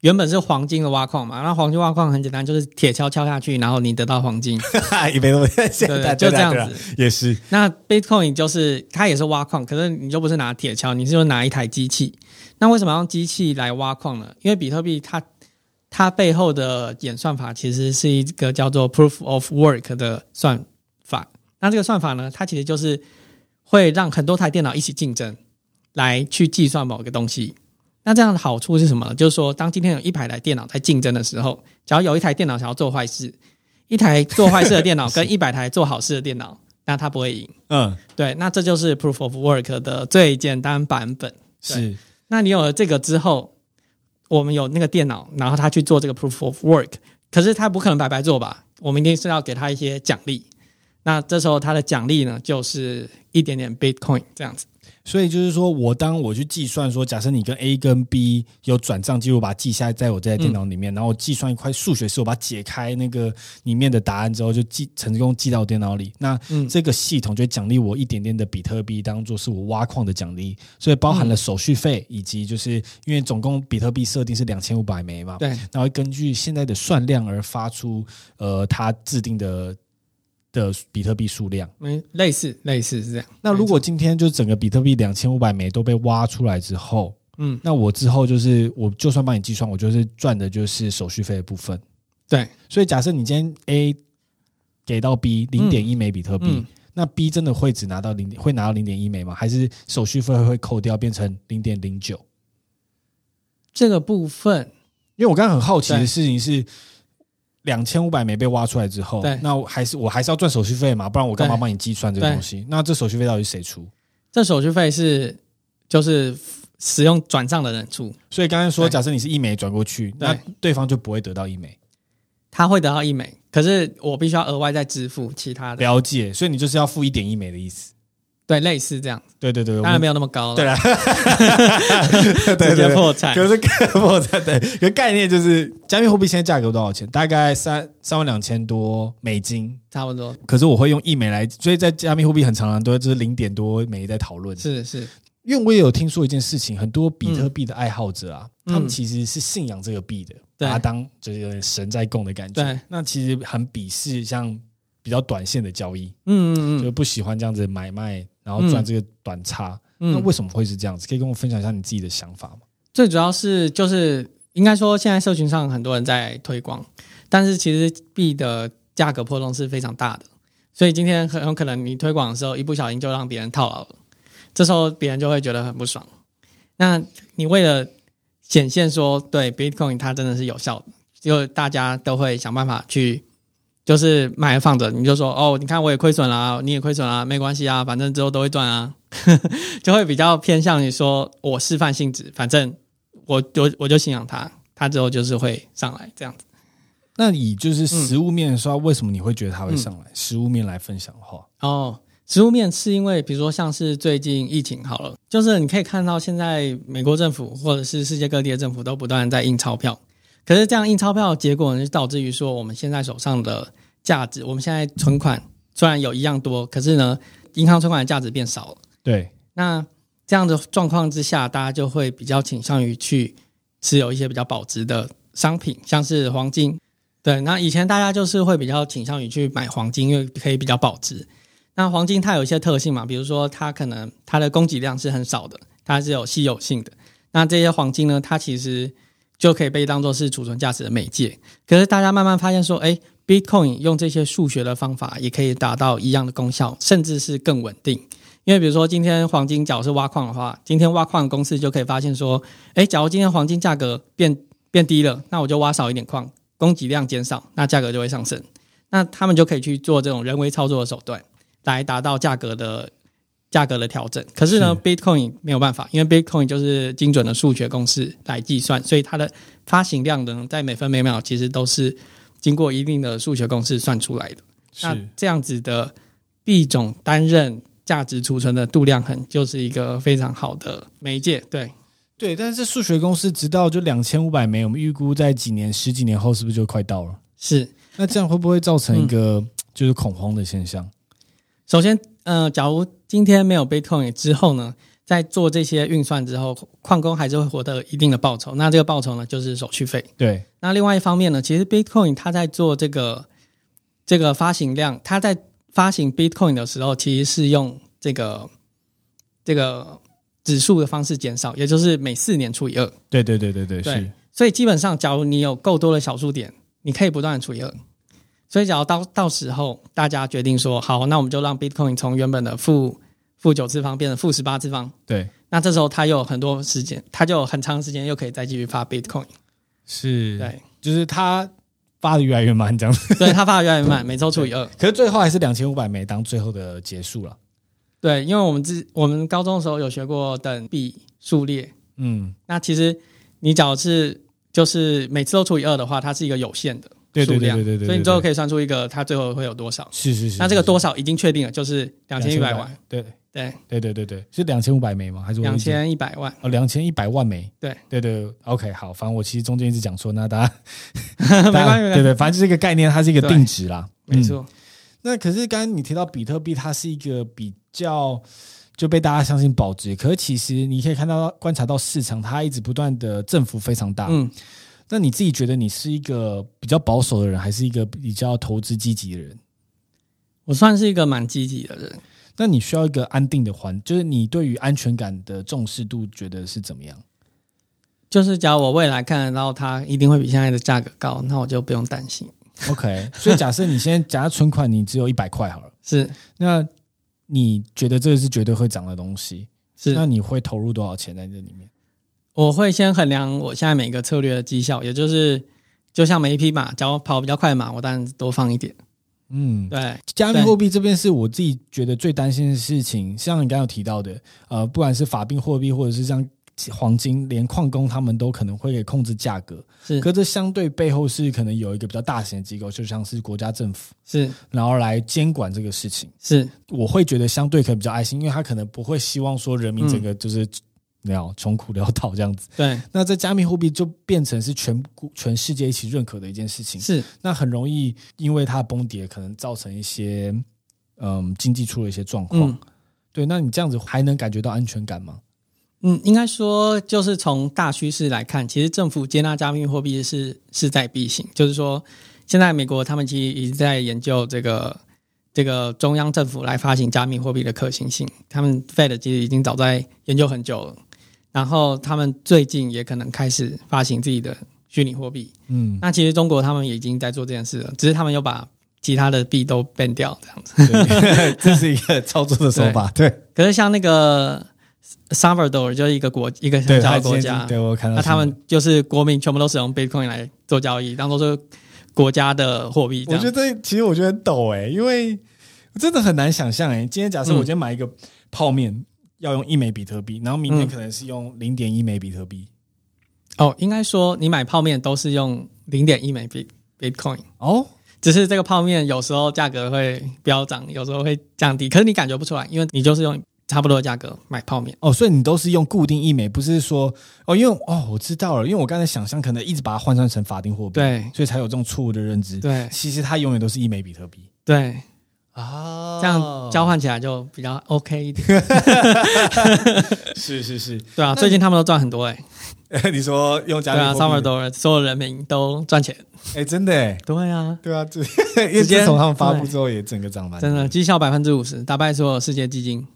Speaker 2: 原本是黄金的挖矿嘛。那黄金挖矿很简单，就是铁锹敲下去，然后你得到黄金。(laughs) 一杯都现在就这样子，
Speaker 1: 也是。
Speaker 2: 那 Bitcoin 就是它也是挖矿，可是你就不是拿铁锹，你是用拿一台机器。那为什么要用机器来挖矿呢？因为比特币它。它背后的演算法其实是一个叫做 Proof of Work 的算法。那这个算法呢，它其实就是会让很多台电脑一起竞争，来去计算某个东西。那这样的好处是什么？就是说，当今天有一百台电脑在竞争的时候，只要有一台电脑想要做坏事，(laughs) 一台做坏事的电脑跟一百台做好事的电脑，那它不会赢。嗯，对。那这就是 Proof of Work 的最简单版本。是。那你有了这个之后。我们有那个电脑，然后他去做这个 proof of work，可是他不可能白白做吧？我们一定是要给他一些奖励。那这时候他的奖励呢，就是一点点 Bitcoin 这样子。
Speaker 1: 所以就是说，我当我去计算说，假设你跟 A 跟 B 有转账记录，把它记下来在我这台电脑里面，嗯、然后计算一块数学式，我把它解开那个里面的答案之后，就记成功记到电脑里。那这个系统就奖励我一点点的比特币，当做是我挖矿的奖励。所以包含了手续费，以及就是因为总共比特币设定是两千五百枚嘛，对，然后根据现在的算量而发出呃，它制定的。的比特币数量，
Speaker 2: 嗯，类似类似是这样。
Speaker 1: 那如果今天就整个比特币两千五百枚都被挖出来之后，嗯，那我之后就是我就算帮你计算，我就是赚的就是手续费的部分。对，所以假设你今天 A 给到 B 零点一枚比特币，嗯嗯，那 B 真的会只拿到零点，会拿到零点一枚吗？还是手续费会扣掉，变成零点零九？
Speaker 2: 这个部分，
Speaker 1: 因为我刚刚很好奇的事情是，两千五百枚被挖出来之
Speaker 2: 后，
Speaker 1: 那我还是我还是要赚手续费嘛？不然我干嘛帮你计算这个东西？那这手续费到底谁出？
Speaker 2: 这手续费是就是使用转账的人出。
Speaker 1: 所以刚才说，假设你是一枚转过去，那对方就不会得到一枚，
Speaker 2: 他会得到一枚，可是我必须要额外再支付其他的。
Speaker 1: 了解，所以你就是要付一点一枚的意思。
Speaker 2: 对，类似这样。
Speaker 1: 对对对，
Speaker 2: 当然没有那么高了。
Speaker 1: 对啊，(laughs)
Speaker 2: 直接破产。
Speaker 1: 可是破产，对，个概念就是加密货币现在价格多少钱？大概三三万两千多美金，
Speaker 2: 差不多。
Speaker 1: 可是我会用一美来，所以在加密货币很常常都就是零点多美在讨论。
Speaker 2: 是是，
Speaker 1: 因为我也有听说一件事情，很多比特币的爱好者啊，
Speaker 2: 嗯、
Speaker 1: 他们其实是信仰这个币的，把它当就是有点神在供的感觉。
Speaker 2: 对，
Speaker 1: 那其实很鄙视像比较短线的交易，
Speaker 2: 嗯嗯嗯，
Speaker 1: 就不喜欢这样子买卖。然后赚这个短差，
Speaker 2: 嗯、
Speaker 1: 那为什么会是这样子？可以跟我分享一下你自己的想法吗？
Speaker 2: 最主要是就是应该说，现在社群上很多人在推广，但是其实币的价格波动是非常大的，所以今天很有可能你推广的时候一不小心就让别人套牢了，这时候别人就会觉得很不爽。那你为了显现说对 Bitcoin 它真的是有效的，就大家都会想办法去。就是买了放着，你就说哦，你看我也亏损了，你也亏损了，没关系啊，反正之后都会赚啊，(laughs) 就会比较偏向于说我示范性质，反正我我我就信仰他，他之后就是会上来这样子。
Speaker 1: 那以就是实物面说，为什么你会觉得他会上来？实物面来分享的话，
Speaker 2: 哦，实物面是因为比如说像是最近疫情好了，就是你可以看到现在美国政府或者是世界各地的政府都不断在印钞票。可是这样印钞票的结果呢，就导致于说我们现在手上的价值，我们现在存款虽然有一样多，可是呢，银行存款的价值变少了。
Speaker 1: 对，
Speaker 2: 那这样的状况之下，大家就会比较倾向于去持有一些比较保值的商品，像是黄金。对，那以前大家就是会比较倾向于去买黄金，因为可以比较保值。那黄金它有一些特性嘛，比如说它可能它的供给量是很少的，它是有稀有性的。那这些黄金呢，它其实就可以被当作是储存价值的媒介。可是大家慢慢发现说，哎，Bitcoin 用这些数学的方法也可以达到一样的功效，甚至是更稳定。因为比如说今天黄金假如是挖矿的话，今天挖矿的公司就可以发现说，哎，假如今天黄金价格变变低了，那我就挖少一点矿，供给量减少，那价格就会上升。那他们就可以去做这种人为操作的手段，来达到价格的。价格的调整，可是呢是，Bitcoin 没有办法，因为 Bitcoin 就是精准的数学公式来计算，所以它的发行量呢，在每分每秒其实都是经过一定的数学公式算出来的。是那这样子的币种担任价值储存的度量衡，就是一个非常好的媒介。对，
Speaker 1: 对，但是这数学公式直到就两千五百枚，我们预估在几年、十几年后是不是就快到了？
Speaker 2: 是，
Speaker 1: 那这样会不会造成一个就是恐慌的现象？嗯、
Speaker 2: 首先。嗯、呃，假如今天没有 Bitcoin 之后呢，在做这些运算之后，矿工还是会获得一定的报酬。那这个报酬呢，就是手续费。
Speaker 1: 对。
Speaker 2: 那另外一方面呢，其实 Bitcoin 它在做这个这个发行量，它在发行 Bitcoin 的时候，其实是用这个这个指数的方式减少，也就是每四年除以二。
Speaker 1: 对对对对对，
Speaker 2: 对
Speaker 1: 是。
Speaker 2: 所以基本上，假如你有够多的小数点，你可以不断的除以二。所以，只要到到时候大家决定说好，那我们就让 Bitcoin 从原本的负负九次方变成负十八次方。
Speaker 1: 对，
Speaker 2: 那这时候它又有很多时间，它就有很长时间又可以再继续发 Bitcoin。
Speaker 1: 是，
Speaker 2: 对，
Speaker 1: 就是它发的越来越慢，这样子。
Speaker 2: 对，它发的越来越慢，每周除以二。
Speaker 1: 可是最后还是两千五百枚当最后的结束了。
Speaker 2: 对，因为我们之我们高中的时候有学过等比数列。嗯，那其实你假如是就是每次都除以二的话，它是一个有限的。对对对对对，所以你最后可以算出一个，它最后会有多少？
Speaker 1: 是是是。那
Speaker 2: 这个多少已经确定了，就是两千一百万。
Speaker 1: 对
Speaker 2: 对
Speaker 1: 对对对对，是两千五百枚吗？还是
Speaker 2: 两千一百万？
Speaker 1: 哦，两千一百万枚。
Speaker 2: 对对
Speaker 1: 对，OK，好，反正我其实中间一直讲错，那 (laughs) 大家
Speaker 2: 没关系。
Speaker 1: 对对，反正就是这个概念，它是一个定值啦。
Speaker 2: 没错。
Speaker 1: 那可是刚刚你提到比特币，它是一个比较就被大家相信保值，可是其实你可以看到观察到市场，它一直不断的振幅非常大。嗯。那你自己觉得你是一个比较保守的人，还是一个比较投资积极的人？
Speaker 2: 我算是一个蛮积极的人。
Speaker 1: 那你需要一个安定的环，就是你对于安全感的重视度，觉得是怎么样？
Speaker 2: 就是假如我未来看得到它一定会比现在的价格高，那我就不用担心。
Speaker 1: OK，所以假设你现在假设存款你只有一百块好了，(laughs)
Speaker 2: 是。
Speaker 1: 那你觉得这个是绝对会涨的东西，
Speaker 2: 是
Speaker 1: 那你会投入多少钱在这里面？
Speaker 2: 我会先衡量我现在每个策略的绩效，也就是就像每一匹马，只要跑比较快的马，我当然多放一点。
Speaker 1: 嗯，
Speaker 2: 对，
Speaker 1: 加密货币这边是我自己觉得最担心的事情，像你刚刚有提到的，呃，不管是法定货币或者是像黄金，连矿工他们都可能会给控制价格。
Speaker 2: 是，
Speaker 1: 可这相对背后是可能有一个比较大型的机构，就像是国家政府，
Speaker 2: 是，
Speaker 1: 然后来监管这个事情。
Speaker 2: 是，我
Speaker 1: 会觉得相对可能比较爱心，因为他可能不会希望说人民整个就是。嗯没有穷苦潦倒这样子，
Speaker 2: 对。
Speaker 1: 那在加密货币就变成是全全世界一起认可的一件事情，
Speaker 2: 是。
Speaker 1: 那很容易因为它的崩跌，可能造成一些嗯经济出了一些状况。嗯、对，那你这样子还能感觉到安全感吗？
Speaker 2: 嗯，应该说就是从大趋势来看，其实政府接纳加密货币是势在必行。就是说，现在美国他们其实一直在研究这个。这个中央政府来发行加密货币的可行性，他们 Fed 其实已经早在研究很久了，然后他们最近也可能开始发行自己的虚拟货币。嗯，那其实中国他们已经在做这件事了，只是他们又把其他的币都 ban 掉，这样子。(laughs)
Speaker 1: 这是一个操作的手法。对，对
Speaker 2: 可是像那个 Salvador 就是一个国一个小小的国家，
Speaker 1: 对我看到，
Speaker 2: 那他们就是国民全部都使用 Bitcoin 来做交易，当做是。国家的货币，
Speaker 1: 我觉得其实我觉得很抖哎，因为我真的很难想象哎。今天假设我今天买一个泡面要用一枚比特币，然后明天可能是用零点一枚比特币。
Speaker 2: 哦，应该说你买泡面都是用零点一枚比 Bitcoin
Speaker 1: 哦，
Speaker 2: 只是这个泡面有时候价格会飙涨，有时候会降低，可是你感觉不出来，因为你就是用。差不多的价格买泡面
Speaker 1: 哦，所以你都是用固定一枚，不是说哦，因为哦，我知道了，因为我刚才想象可能一直把它换算成法定货币，
Speaker 2: 对，
Speaker 1: 所以才有这种错误的认知。
Speaker 2: 对，
Speaker 1: 其实它永远都是一枚比特币。
Speaker 2: 对
Speaker 1: 啊，
Speaker 2: 这样交换起来就比较 OK 一点。(laughs)
Speaker 1: 是是是，
Speaker 2: 对啊，最近他们都赚很多哎、
Speaker 1: 欸。(laughs) 你说用加密货币，
Speaker 2: 对啊，三万多人，所有人民都赚钱。
Speaker 1: 哎、欸，真的哎，
Speaker 2: 对啊，
Speaker 1: 对啊，直接 (laughs) 从他们发布之后也整个涨翻，
Speaker 2: 真的绩效百分之五十，打败所有世界基金。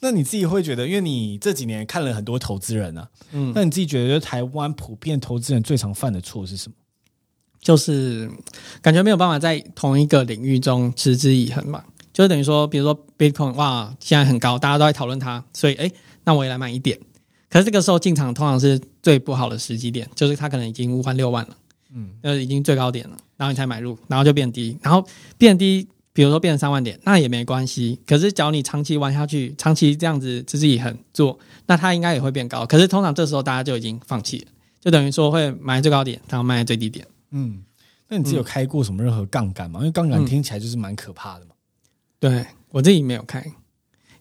Speaker 1: 那你自己会觉得，因为你这几年看了很多投资人啊，嗯，那你自己觉得台湾普遍投资人最常犯的错是什么？
Speaker 2: 就是感觉没有办法在同一个领域中持之以恒嘛，就是等于说，比如说 Bitcoin 哇，现在很高，大家都在讨论它，所以哎，那我也来买一点。可是这个时候进场通常是最不好的时机点，就是它可能已经五万六万了，嗯，呃，已经最高点了，然后你才买入，然后就变低，然后变低。比如说变成三万点，那也没关系。可是，只要你长期玩下去，长期这样子持之以恒做，那它应该也会变高。可是，通常这时候大家就已经放弃了，就等于说会买最高点，然后卖在最低点。
Speaker 1: 嗯，那你自己有开过什么任何杠杆吗？因为杠杆听起来就是蛮可怕的嘛。
Speaker 2: 嗯、对我自己没有开，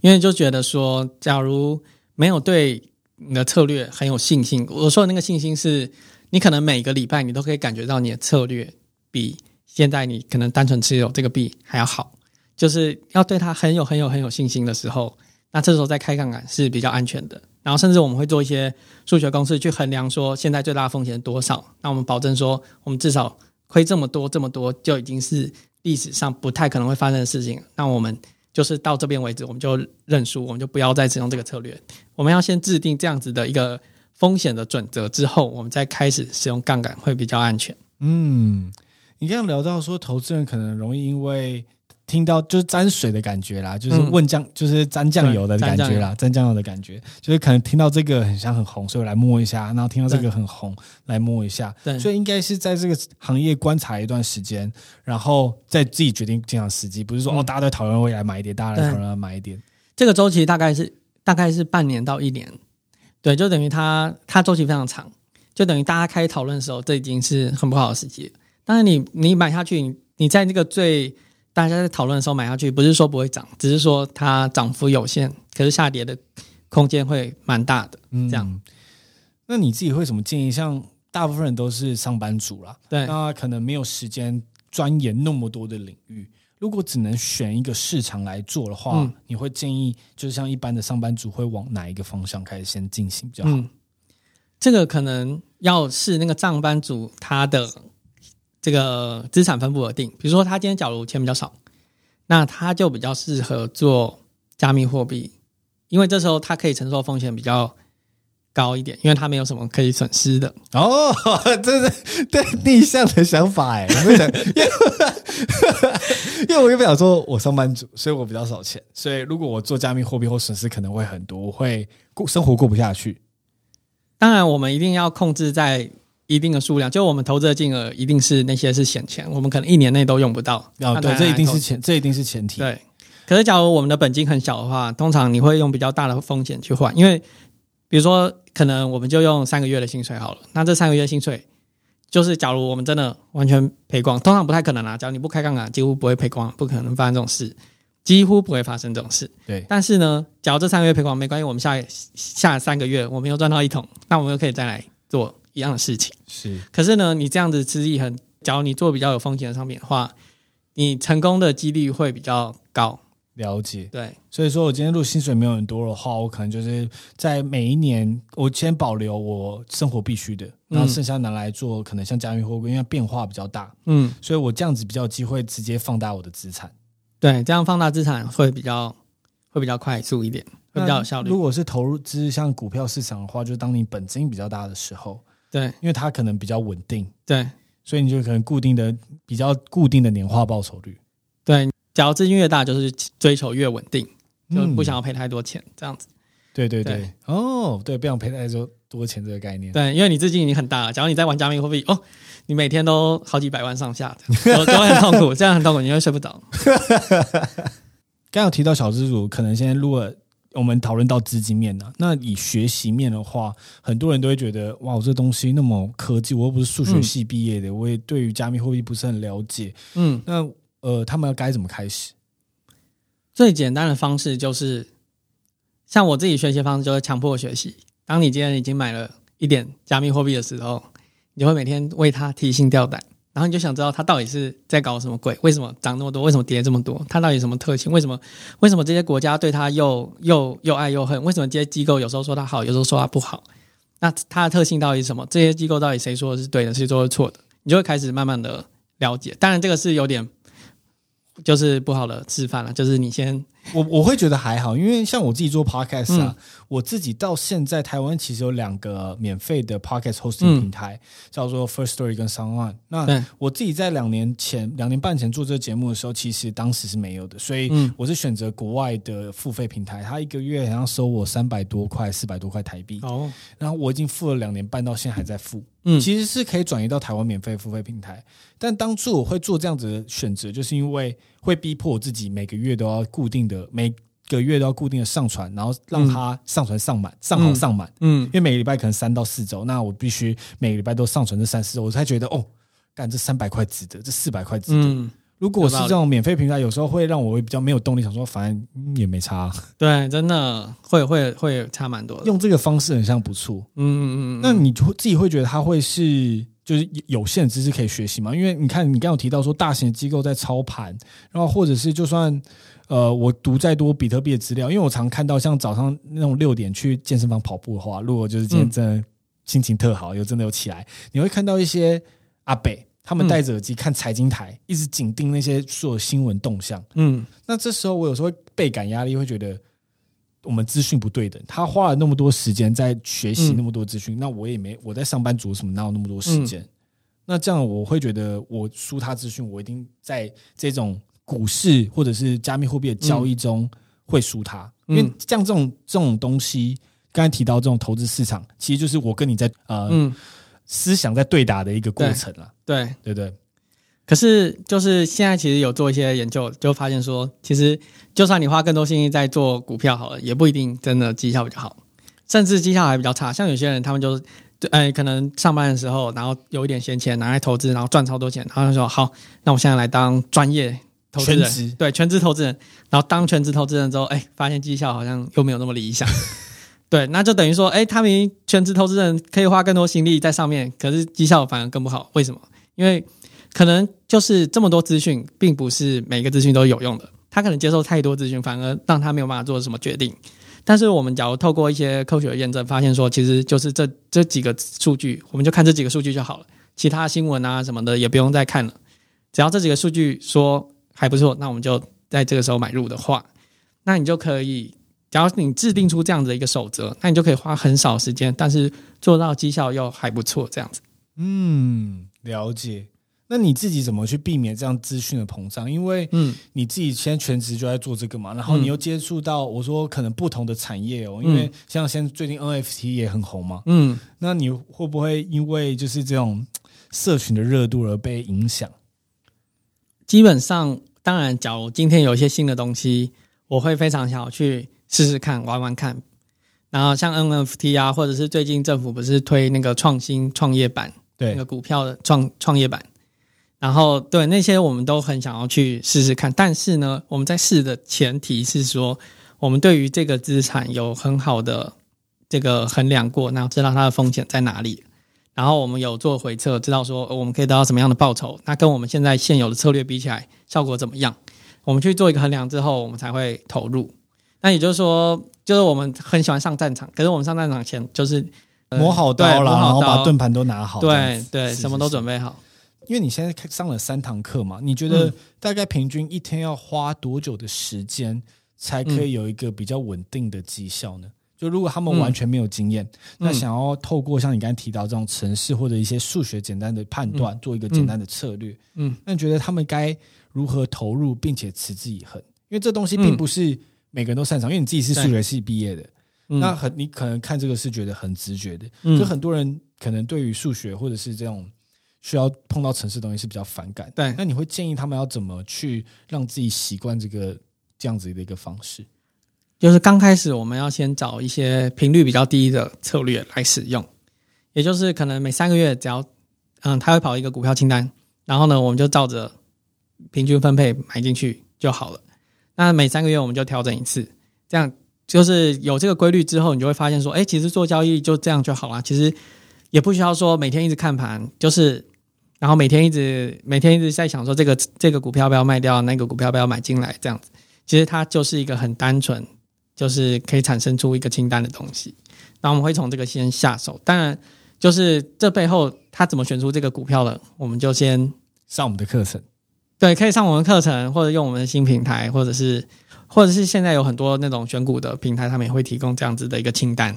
Speaker 2: 因为就觉得说，假如没有对你的策略很有信心，我说的那个信心是，你可能每个礼拜你都可以感觉到你的策略比。现在你可能单纯持有这个币还要好，就是要对它很有很有很有信心的时候，那这时候再开杠杆是比较安全的。然后甚至我们会做一些数学公式去衡量说现在最大风险多少，那我们保证说我们至少亏这么多这么多就已经是历史上不太可能会发生的事情。那我们就是到这边为止，我们就认输，我们就不要再使用这个策略。我们要先制定这样子的一个风险的准则之后，我们再开始使用杠杆会比较安全。
Speaker 1: 嗯。你刚刚聊到说，投资人可能容易因为听到就是沾水的感觉啦，就是问酱，就是沾酱油的感觉啦，沾酱油。的感觉，就是可能听到这个很像很红，所以我来摸一下，然后听到这个很红，来摸一下，对，所以应该是在这个行业观察一段时间，然后再自己决定进场时机，不是说哦，大家都讨论我也来买一点，大家来讨论来买一点。
Speaker 2: 这个周期大概是大概是半年到一年，对，就等于它它周期非常长，就等于大家开始讨论的时候，这已经是很不好的时机。当然，你你买下去，你你在那个最大家在讨论的时候买下去，不是说不会涨，只是说它涨幅有限，可是下跌的空间会蛮大的。嗯，这样。
Speaker 1: 那你自己会什么建议？像大部分人都是上班族啦，
Speaker 2: 对，
Speaker 1: 那可能没有时间钻研那么多的领域。如果只能选一个市场来做的话，嗯，你会建议，就是像一般的上班族会往哪一个方向开始先进行比较好？嗯，
Speaker 2: 这个可能要是那个上班族他的。这个资产分布而定，比如说他今天假如钱比较少，那他就比较适合做加密货币，因为这时候他可以承受风险比较高一点，因为他没有什么可以损失的。
Speaker 1: 哦，这是对逆向的想法哎，我没想，因为我又不想说我上班族，所以我比较少钱，所以如果我做加密货币，或损失可能会很多，我会过生活过不下去。
Speaker 2: 当然，我们一定要控制在一定的数量，就我们投资的金额一定是那些是闲钱，我们可能一年内都用不到。
Speaker 1: 啊，对，这一定是前，这一定是前提。
Speaker 2: 对，可是假如我们的本金很小的话，通常你会用比较大的风险去换，因为比如说，可能我们就用三个月的薪水好了，那这三个月薪水。就是，假如我们真的完全赔光，通常不太可能啊。假如你不开杠杆，几乎不会赔光，不可能发生这种事，几乎不会发生这种事。
Speaker 1: 对。
Speaker 2: 但是呢，假如这三个月赔光没关系，我们下下三个月我们又赚到一桶，那我们又可以再来做一样的事情。
Speaker 1: 是。
Speaker 2: 可是呢，你这样子持之以恒，假如你做比较有风险的商品的话，你成功的几率会比较高。
Speaker 1: 了解，
Speaker 2: 对，
Speaker 1: 所以说我今天录薪水没有很多的话，我可能就是在每一年，我先保留我生活必须的，然后剩下拿来做可能像加密货币，因为变化比较大，嗯，所以我这样子比较有机会直接放大我的资产，
Speaker 2: 对，这样放大资产会比较会比较快速一点，会比较有效率。
Speaker 1: 如果是投资像股票市场的话，就当你本金比较大的时候，
Speaker 2: 对，
Speaker 1: 因为它可能比较稳定，
Speaker 2: 对，
Speaker 1: 所以你就可能固定的比较固定的年化报酬率，
Speaker 2: 对。假如资金越大，就是追求越稳定，就不想要赔太多钱，这样子。
Speaker 1: 对对对，对哦，对，不想赔太多多钱这个概念。
Speaker 2: 对，因为你资金已经很大了。假如你在玩加密货币，哦，你每天都好几百万上下，都都很痛苦，这样很痛苦，你会睡不着。(laughs)
Speaker 1: 刚有提到小资主，可能现在如果我们讨论到资金面呢，那以学习面的话，很多人都会觉得，哇，我这东西那么科技，我又不是数学系毕业的，嗯、我也对于加密货币不是很了解。嗯，那。呃，他们要该怎么开始？
Speaker 2: 最简单的方式就是，像我自己学习方式就是强迫学习。当你今天已经买了一点加密货币的时候，你会每天为它提心吊胆，然后你就想知道它到底是在搞什么鬼？为什么涨那么多？为什么跌这么多？它到底什么特性？为什么？为什么这些国家对它又又又爱又恨？为什么这些机构有时候说它好，有时候说它不好？那它的特性到底是什么？这些机构到底谁说的是对的，谁说的是错的？你就会开始慢慢的了解。当然，这个是有点。就是不好的示范了，就是你先，
Speaker 1: 我我会觉得还好，因为像我自己做 podcast 啊，嗯、我自己到现在台湾其实有两个免费的 podcast hosting 平台，嗯、叫做 First Story 跟 SoundOn。那我自己在两年前、两年半前做这个节目的时候，其实当时是没有的，所以我是选择国外的付费平台，它一个月好像收我三百多块、四百多块台币。哦，然后我已经付了两年半，到现在还在付。嗯，其实是可以转移到台湾免费付费平台，但当初我会做这样子的选择，就是因为会逼迫我自己每个月都要固定的，每个月都要固定的上传，然后让它上传上满，上好上满。嗯，因为每个礼拜可能三到四周，那我必须每个礼拜都上传这三四周，我才觉得哦，干这三百块值得，这四百块值得。嗯如果是这种免费平台，有时候会让我比较没有动力，想说反正也没差。
Speaker 2: 对，真的会会会差蛮多的。
Speaker 1: 用这个方式很像不错。嗯嗯嗯。那你自己会觉得它会是就是有限的知识可以学习吗？因为你看，你刚刚有提到说大型机构在操盘，然后或者是就算呃我读再多比特币的资料，因为我常看到像早上那种六点去健身房跑步的话，如果就是今天真的心情特好，又真的有起来，你会看到一些阿北。他们戴着耳机看财经台，一直紧盯那些所有新闻动向。嗯，那这时候我有时候会倍感压力，会觉得我们资讯不对等。他花了那么多时间在学习那么多资讯，嗯、那我也没我在上班族什么哪有那么多时间？嗯、那这样我会觉得我输他资讯，我一定在这种股市或者是加密货币的交易中会输它，嗯、因为像这种这种东西，刚才提到这种投资市场，其实就是我跟你在呃。嗯思想在对打的一个过程了，
Speaker 2: 对
Speaker 1: 对对。
Speaker 2: 可是就是现在其实有做一些研究，就发现说，其实就算你花更多心力在做股票好了，也不一定真的绩效比较好，甚至绩效还比较差。像有些人，他们就哎，可能上班的时候，然后有一点闲钱拿来投资，然后赚超多钱，然后就说好，那我现在来当专业投资人，对全职投资人，然后当全职投资人之后，哎，发现绩效好像又没有那么理想。(laughs) 对，那就等于说，哎，他们全职投资人可以花更多心力在上面，可是绩效反而更不好。为什么？因为可能就是这么多资讯，并不是每个资讯都有用的。他可能接受太多资讯，反而让他没有办法做什么决定。但是我们假如透过一些科学的验证，发现说，其实就是这这几个数据，我们就看这几个数据就好了，其他新闻啊什么的也不用再看了。只要这几个数据说还不错，那我们就在这个时候买入的话，那你就可以。假如你制定出这样子的一个守则，那你就可以花很少时间，但是做到绩效又还不错，这样子。
Speaker 1: 嗯，了解。那你自己怎么去避免这样资讯的膨胀？因为嗯，你自己现在全职就在做这个嘛，然后你又接触到我说可能不同的产业哦，因为像现在最近 NFT 也很红嘛，嗯，那你会不会因为就是这种社群的热度而被影响？
Speaker 2: 基本上，当然，假如今天有一些新的东西，我会非常想要去试试看、玩玩看。然后像 NFT 啊，或者是最近政府不是推那个创新创业板，对，那个股票的创创业板。然后对那些我们都很想要去试试看，但是呢，我们在试的前提是说，我们对于这个资产有很好的这个衡量过，然后知道它的风险在哪里，然后我们有做回测，知道说我们可以得到什么样的报酬，那跟我们现在现有的策略比起来，效果怎么样？我们去做一个衡量之后，我们才会投入。那也就是说，就是我们很喜欢上战场，可是我们上战场前就是
Speaker 1: 磨好刀了，然后把盾牌都拿好，
Speaker 2: 对对，什么都准备好。
Speaker 1: 因为你现在上了三堂课嘛，你觉得大概平均一天要花多久的时间才可以有一个比较稳定的绩效呢？就如果他们完全没有经验，那想要透过像你刚才提到这种程式或者一些数学简单的判断，做一个简单的策略，嗯，那你觉得他们该如何投入并且持之以恒？因为这东西并不是每个人都擅长，因为你自己是数学系毕业的，那很你可能看这个是觉得很直觉的，就很多人可能对于数学或者是这种。需要碰到程式东西是比较反感，
Speaker 2: 对。
Speaker 1: 那你会建议他们要怎么去让自己习惯这个这样子的一个方式？
Speaker 2: 就是刚开始我们要先找一些频率比较低的策略来使用，也就是可能每三个月只要嗯，他会跑一个股票清单，然后呢，我们就照着平均分配买进去就好了。那每三个月我们就调整一次，这样就是有这个规律之后，你就会发现说，哎，其实做交易就这样就好了，其实也不需要说每天一直看盘，就是。然后每天一直每天一直在想说这个这个股票要不要卖掉，那个股票不要买进来，这样子，其实它就是一个很单纯，就是可以产生出一个清单的东西。然后我们会从这个先下手，当然就是这背后它怎么选出这个股票的，我们就先
Speaker 1: 上我们的课程。
Speaker 2: 对，可以上我们的课程，或者用我们的新平台，或者是或者是现在有很多那种选股的平台，他们也会提供这样子的一个清单。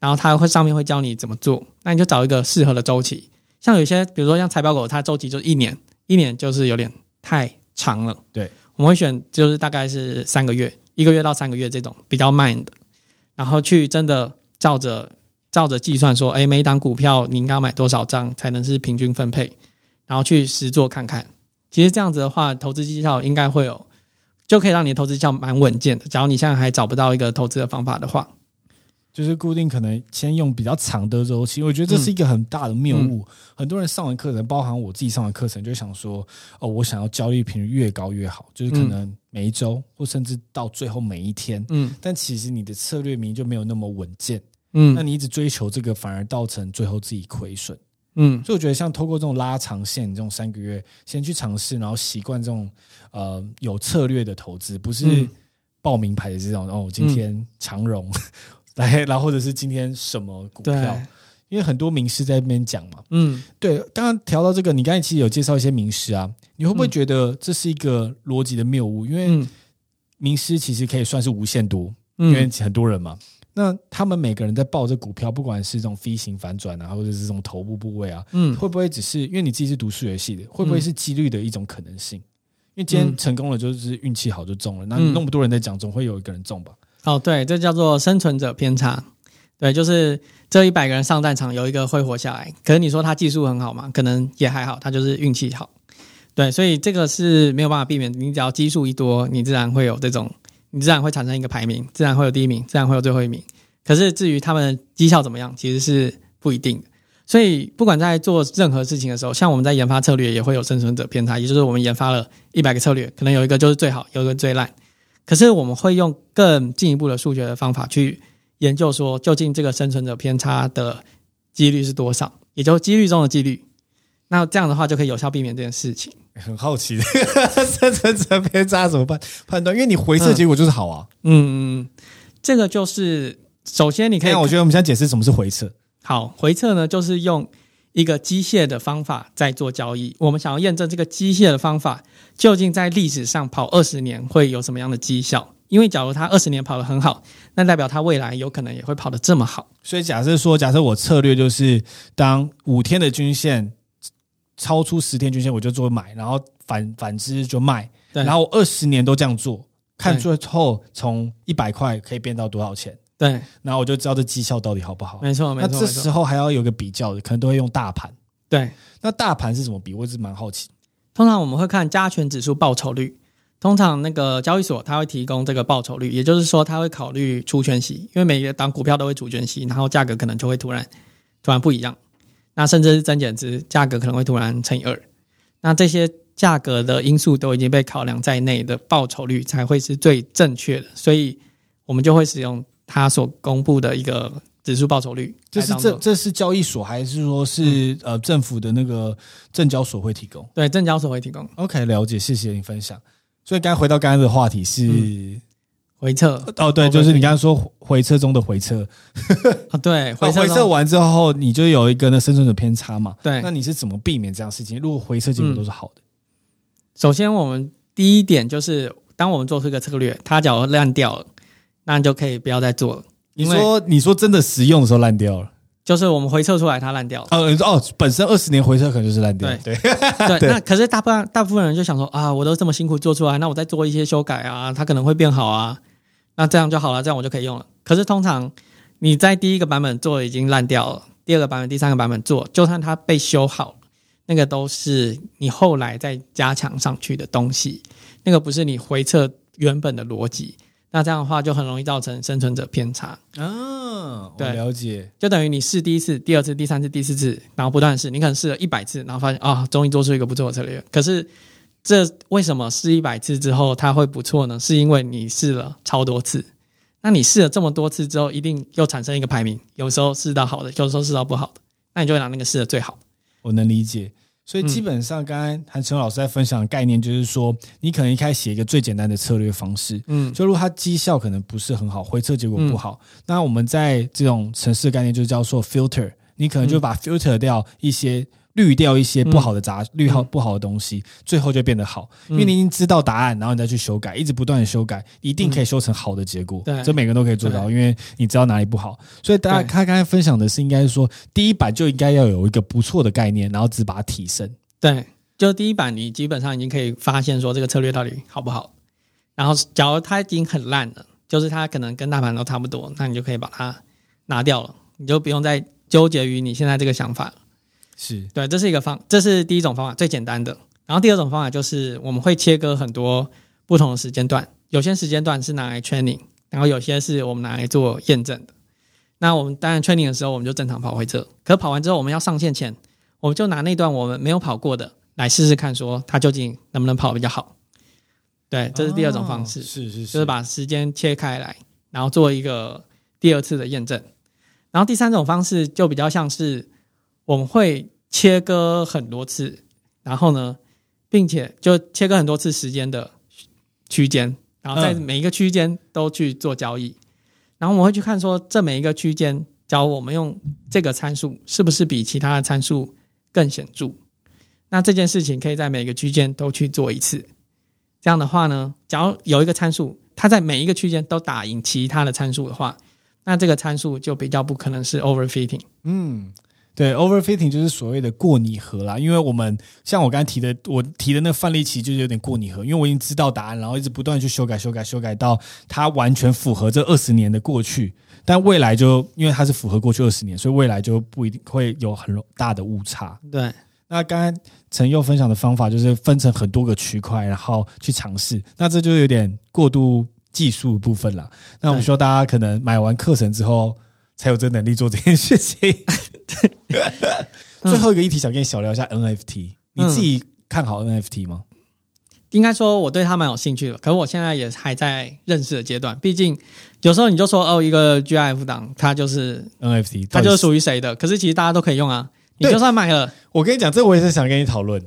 Speaker 2: 然后它会上面会教你怎么做，那你就找一个适合的周期。像有些，比如说像财报狗，它周期就是一年，一年就是有点太长了。
Speaker 1: 对，
Speaker 2: 我们会选就是大概是三个月，一个月到三个月这种比较慢的，然后去真的照着照着计算说，哎，每一档股票你应该买多少张才能是平均分配，然后去实做看看。其实这样子的话，投资绩效应该会有，就可以让你的投资绩效蛮稳健的。假如你现在还找不到一个投资的方法的话。
Speaker 1: 就是固定可能先用比较长的周期，我觉得这是一个很大的谬误。很多人上完课程，包含我自己上完课程，就想说：哦，我想要交易频率越高越好，就是可能每一周或甚至到最后每一天。嗯，但其实你的策略明明就没有那么稳健。嗯，那你一直追求这个，反而造成最后自己亏损。嗯，所以我觉得像透过这种拉长线，这种三个月先去尝试，然后习惯这种呃有策略的投资，不是报名牌的这种。哦，今天长荣。嗯来，然后或者是今天什么股票？因为很多名师在那边讲嘛。嗯，对。刚刚调到这个，你刚才其实有介绍一些名师啊，你会不会觉得这是一个逻辑的谬误？因为名师其实可以算是无限多，嗯、因为很多人嘛。那他们每个人在报这股票，不管是这种飞型反转啊，或者是这种头部部位啊，嗯，会不会只是因为你自己是读数学系的，会不会是几率的一种可能性？因为今天成功了，就是运气好就中了。那那么多人在讲，总会有一个人中吧？
Speaker 2: 哦，对，这叫做生存者偏差。对，就是这一百个人上战场，有一个会活下来。可是你说他技术很好嘛？可能也还好，他就是运气好。对，所以这个是没有办法避免。你只要基数一多，你自然会有这种，你自然会产生一个排名，自然会有第一名，自然会有最后一名。可是至于他们绩效怎么样，其实是不一定的。所以不管在做任何事情的时候，像我们在研发策略，也会有生存者偏差，也就是我们研发了一百个策略，可能有一个就是最好，有一个最烂。可是我们会用更进一步的数学的方法去研究，说究竟这个生存者偏差的几率是多少，也就是几率中的几率。那这样的话就可以有效避免这件事情。
Speaker 1: 很好奇，(laughs) 生存者偏差怎么办判断？因为你回测结果就是好啊。
Speaker 2: 嗯嗯，这个就是首先你可以，
Speaker 1: 我觉得我们现在解释什么是回测。
Speaker 2: 好，回测呢就是用。一个机械的方法在做交易，我们想要验证这个机械的方法究竟在历史上跑二十年会有什么样的绩效？因为假如它二十年跑得很好，那代表它未来有可能也会跑得这么好。
Speaker 1: 所以假设说，假设我策略就是当五天的均线超出十天均线我就做买，然后反反之就卖，
Speaker 2: 对
Speaker 1: 然后二十年都这样做，看最后从一百块可以变到多少钱，
Speaker 2: 对，
Speaker 1: 然后我就知道这绩效到底好不好。
Speaker 2: 没错没错。
Speaker 1: 那这时候还要有个比较的，可能都会用大盘。
Speaker 2: 对，
Speaker 1: 那大盘是怎么比？我一直蛮好奇。
Speaker 2: 通常我们会看加权指数报酬率。通常那个交易所它会提供这个报酬率，也就是说它会考虑除权息，因为每一个档股票都会除权息，然后价格可能就会突然突然不一样，那甚至是增减值，价格可能会突然乘以二，那这些价格的因素都已经被考量在内的报酬率才会是最正确的，所以我们就会使用它所公布的一个指数报酬率。
Speaker 1: 这是这这是交易所还是说是、嗯、呃政府的那个证交所会提供？
Speaker 2: 对，证交所会提供。
Speaker 1: OK，了解，谢谢你分享。所以，刚回到刚刚的话题是、嗯、
Speaker 2: 回撤
Speaker 1: 哦，对，就是你刚刚说回撤中的回撤
Speaker 2: 啊，对，
Speaker 1: 回撤完之后，你就有一个那生存者偏差嘛，
Speaker 2: 对，
Speaker 1: 那你是怎么避免这样事情？如果回撤结果都是好的，
Speaker 2: 嗯、首先我们第一点就是，当我们做出一个策略，它假如烂掉了，那你就可以不要再做了。
Speaker 1: 你说，你说真的实用的时候烂掉了。
Speaker 2: 就是我们回测出来它烂掉了哦
Speaker 1: 哦，本身二十年回测可能就是烂掉了。
Speaker 2: 对 (laughs) 对对，那可是大部分大部分人就想说啊，我都这么辛苦做出来，那我再做一些修改啊，它可能会变好啊，那这样就好了，这样我就可以用了。可是通常你在第一个版本做已经烂掉了，第二个版本、第三个版本做，就算它被修好，那个都是你后来再加强上去的东西，那个不是你回测原本的逻辑。那这样的话就很容易造成生存者偏差
Speaker 1: 啊。对，了解，
Speaker 2: 就等于你试第一次、第二次、第三次、第四次，然后不断试，你可能试了一百次，然后发现啊，终于做出一个不错的策略。可是这为什么试一百次之后它会不错呢？是因为你试了超多次。那你试了这么多次之后，一定又产生一个排名，有时候试到好的，有时候试到不好的，那你就会拿那个试的最好。
Speaker 1: 我能理解。所以基本上，刚刚韩晨老师在分享的概念就是说，你可能一开始写一个最简单的策略方式，嗯，就如果它绩效可能不是很好，回撤结果不好，那我们在这种城市的概念就叫做 filter，你可能就把 filter 掉一些。滤掉一些不好的杂滤好不好的东西，最后就变得好。因为你已经知道答案，然后你再去修改，一直不断的修改，一定可以修成好的结果。对，这每个人都可以做到，因为你知道哪里不好。所以大家他刚才分享的是，应该是说第一版就应该要有一个不错的概念，然后只把它提升。
Speaker 2: 对，就第一版你基本上已经可以发现说这个策略到底好不好。然后假如它已经很烂了，就是它可能跟大盘都差不多，那你就可以把它拿掉了，你就不用再纠结于你现在这个想法了。
Speaker 1: 是
Speaker 2: 对，这是一个方，这是第一种方法，最简单的。然后第二种方法就是我们会切割很多不同的时间段，有些时间段是拿来 training，然后有些是我们拿来做验证的。那我们当然 training 的时候，我们就正常跑回测，可跑完之后，我们要上线前，我们就拿那段我们没有跑过的来试试看，说它究竟能不能跑比较好。对，这是第二种方式，哦、是是是，就是把时间切开来，然后做一个第二次的验证。然后第三种方式就比较像是。我们会切割很多次，然后呢，并且就切割很多次时间的区间，然后在每一个区间都去做交易，然后我们会去看说，这每一个区间，假如我们用这个参数是不是比其他的参数更显著？那这件事情可以在每个区间都去做一次。这样的话呢，假如有一个参数，它在每一个区间都打赢其他的参数的话，那这个参数就比较不可能是 overfitting。
Speaker 1: 嗯。对，overfitting 就是所谓的过拟合啦。因为我们像我刚才提的，我提的那个范例其实就是有点过拟合，因为我已经知道答案，然后一直不断去修改、修改、修改到它完全符合这二十年的过去。但未来就因为它是符合过去二十年，所以未来就不一定会有很大的误差。
Speaker 2: 对，
Speaker 1: 那刚才陈佑分享的方法就是分成很多个区块，然后去尝试。那这就有点过度技术部分了。那我们说大家可能买完课程之后。才有这能力做这件事情。(laughs) 最后一个议题，想跟你小聊一下 NFT。你自己看好 NFT 吗？
Speaker 2: 应该说我对他蛮有兴趣的，可是我现在也还在认识的阶段。毕竟有时候你就说哦，一个 GIF 档它就是
Speaker 1: NFT，
Speaker 2: 它就是属于谁的？可是其实大家都可以用啊。你就算买了，
Speaker 1: 我跟你讲，这我也是想跟你讨论。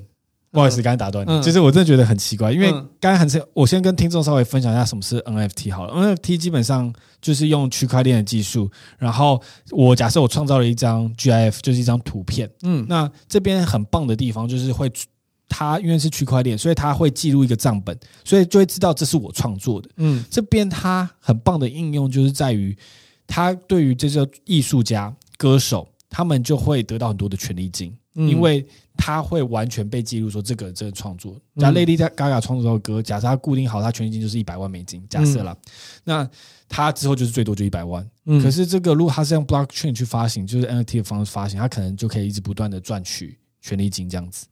Speaker 1: 不好意思，刚才打断你。其实我真的觉得很奇怪，因为刚才很是，我先跟听众稍微分享一下什么是 NFT 好了。NFT 基本上就是用区块链的技术，然后我假设我创造了一张 GIF，就是一张图片。嗯，那这边很棒的地方就是会，它因为是区块链，所以它会记录一个账本，所以就会知道这是我创作的。嗯，这边它很棒的应用就是在于，它对于这些艺术家、歌手，他们就会得到很多的权利金。
Speaker 2: 嗯、
Speaker 1: 因为他会完全被记录说这个人真的创作。假如 Lady Gaga 创作的歌，假设他固定好，他权利金就是一百万美金，假设了，嗯、那他之后就是最多就一百万。嗯、可是这个如果他是用 Blockchain 去发行，就是 NFT 的方式发行，他可能就可以一直不断的赚取权利金这样子。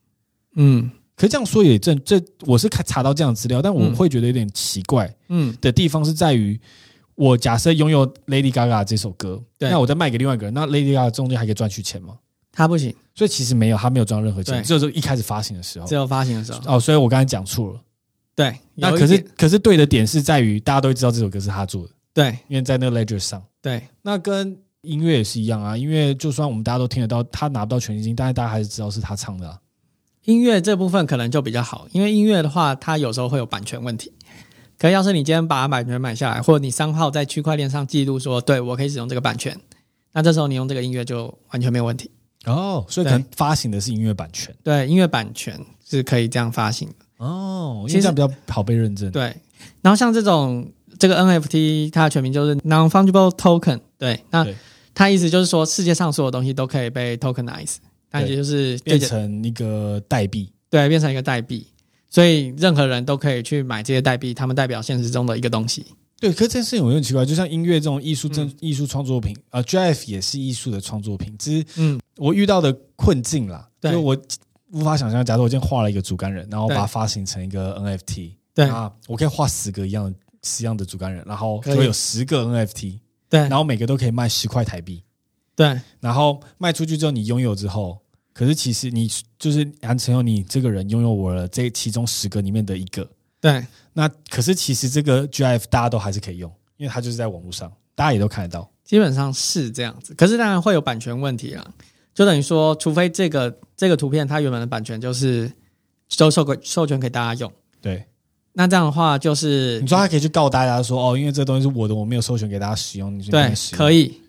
Speaker 2: 嗯，
Speaker 1: 可是这样说也正，这我是看查到这样的资料，但我会觉得有点奇怪。嗯，的地方是在于。我假设拥有 Lady Gaga 这首歌，对那我再卖给另外一个人，那 Lady Gaga 中间还可以赚取钱吗？
Speaker 2: 他不行，所
Speaker 1: 以其实没有，他没有赚任何钱，只有一开始发行的时候，
Speaker 2: 只有发行的时候。
Speaker 1: 哦，所以我刚才讲错了。
Speaker 2: 对，
Speaker 1: 那可是可是对的点是在于大家都知道这首歌是他做的，
Speaker 2: 对，
Speaker 1: 因为在那个 Ledger 上。
Speaker 2: 对，
Speaker 1: 那跟音乐也是一样啊，音乐就算我们大家都听得到，他拿不到权利金，但是大家还是知道是他唱的啊。
Speaker 2: 音乐这部分可能就比较好，因为音乐的话，它有时候会有版权问题。可要是你今天把版权买下来，或者你商号在区块链上记录说，对我可以使用这个版权，那这时候你用这个音乐就完全没有问题
Speaker 1: 哦。所以可能发行的是音乐版权，
Speaker 2: 对，音乐版权是可以这样发行的
Speaker 1: 哦，因为这样比较好被认证。
Speaker 2: 对，然后像这种这个 NFT，它的全名就是 Non-Fungible Token，对，那它意思就是说世界上所有东西都可以被 tokenize，那也就是
Speaker 1: 变成一个代币，
Speaker 2: 对，变成一个代币。所以任何人都可以去买这些代币，他们代表现实中的一个东西。
Speaker 1: 对，可是这件事情我有点奇怪，就像音乐这种艺术、正艺术创作品啊、呃、，GIF 也是艺术的创作品。只是，嗯，我遇到的困境啦，对，我无法想象，假如我今天画了一个竹竿人，然后把它发行成一个 NFT，对啊，我可以画十个一样的、十样的竹竿人，然后就会有十个 NFT，对，然后每个都可以卖十块台币，
Speaker 2: 对，
Speaker 1: 然后卖出去之后，你拥有之后。可是其实你就是韩承祐，你这个人拥有我了这其中十个里面的一个。
Speaker 2: 对，
Speaker 1: 那可是其实这个 GIF 大家都还是可以用，因为它就是在网络上，大家也都看得到。
Speaker 2: 基本上是这样子，可是当然会有版权问题啦。就等于说，除非这个这个图片它原本的版权就是都授给授权给大家用。
Speaker 1: 对，
Speaker 2: 那这样的话就是
Speaker 1: 你说他可以去告大家说哦，因为这东西是我的，我没有授权给大家使用。你
Speaker 2: 对，可以。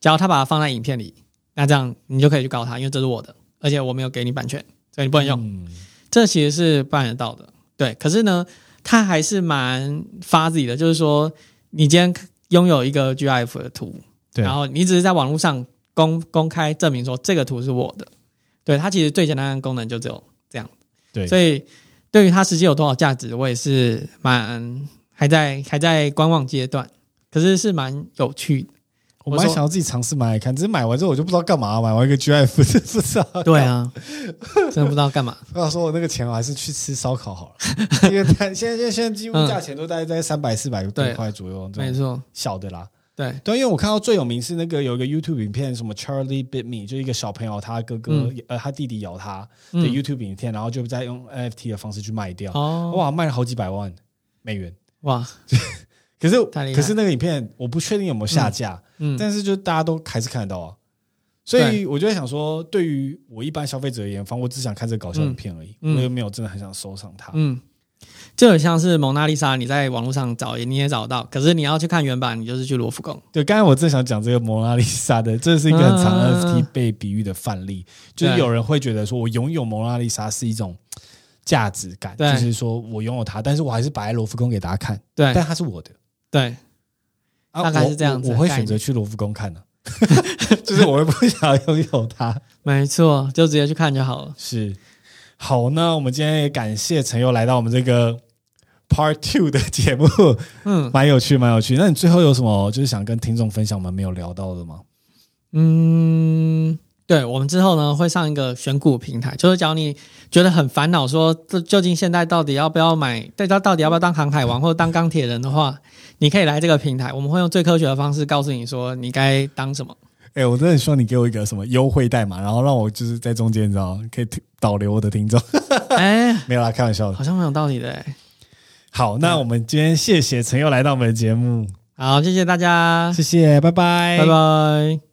Speaker 2: 只要他把它放在影片里，那这样你就可以去告他，因为这是我的。而且我没有给你版权，所以你不能用。嗯、这其实是办得到的，对。可是呢，他还是蛮发自己的，就是说，你今天拥有一个 GIF 的图，对，然后你只是在网络上公公开证明说这个图是我的，对。它其实最简单的功能就只有这样，对。所以对于它实际有多少价值，我也是蛮还在还在观望阶段，可是是蛮有趣的。
Speaker 1: 我蛮想要自己尝试买来看，只是买完之后我就不知道干嘛，买完一个 GIF 不知道。
Speaker 2: 对啊，真的不知道干嘛。(laughs)
Speaker 1: 我想说，我那个钱我还是去吃烧烤好了，因为现在现在现在几乎价钱都大概在三百四百多块左右，
Speaker 2: 没错，
Speaker 1: 小的啦。
Speaker 2: 对
Speaker 1: 对，因为我看到最有名是那个有一个 YouTube 影片，什么 Charlie Bit Me，就一个小朋友他哥哥、嗯、呃他弟弟咬他的 YouTube 影片，然后就在用 NFT 的方式去卖掉，哦、哇，卖了好几百万美元，哇。(laughs) 可是，可是那个影片我不确定有没有下架，嗯，嗯，但是就大家都还是看得到啊，所以我就在想说，对于我一般消费者而言，反正我只想看这个搞笑影片而已，嗯，我又没有真的很想收藏它，
Speaker 2: 嗯，就很像是蒙娜丽莎，你在网络上找你也找得到，可是你要去看原版，你就是去罗浮宫。对，
Speaker 1: 刚才我正想讲这个蒙娜丽莎的，这是一个很常 NFT 被比喻的范例，就是有人会觉得说我拥有蒙娜丽莎是一种。价值感，就是说我拥有它，但是我还是摆在罗浮宫给大家看。
Speaker 2: 对，
Speaker 1: 但它是我的。
Speaker 2: 对，大概是这样子。
Speaker 1: 我会选择去罗浮宫看的，(laughs) 就是我会不想拥有它。
Speaker 2: 没错，就直接去看就好了。
Speaker 1: 是，好，那我们今天也感谢陈佑来到我们这个 Part Two 的节目，嗯，蛮有趣，蛮有趣。那你最后有什么就是想跟听众分享我们没有聊到的吗？
Speaker 2: 嗯。对，我们之后呢会上一个选股平台，就是讲你觉得很烦恼，说这究竟现在到底要不要买，对，他到底要不要当航海王或者当钢铁人的话，你可以来这个平台，我们会用最科学的方式告诉你说你该当什么。
Speaker 1: 哎，我真的很希望你给我一个什么优惠代码，然后让我就是在中间，你知道可以导流我的听众。哎，(laughs) 没有啦，开玩笑的，
Speaker 2: 好像蛮有道理的。
Speaker 1: 好，那我们今天谢谢陈佑来到我们的节目，
Speaker 2: 好，谢谢大家，
Speaker 1: 谢谢，拜拜，
Speaker 2: 拜拜。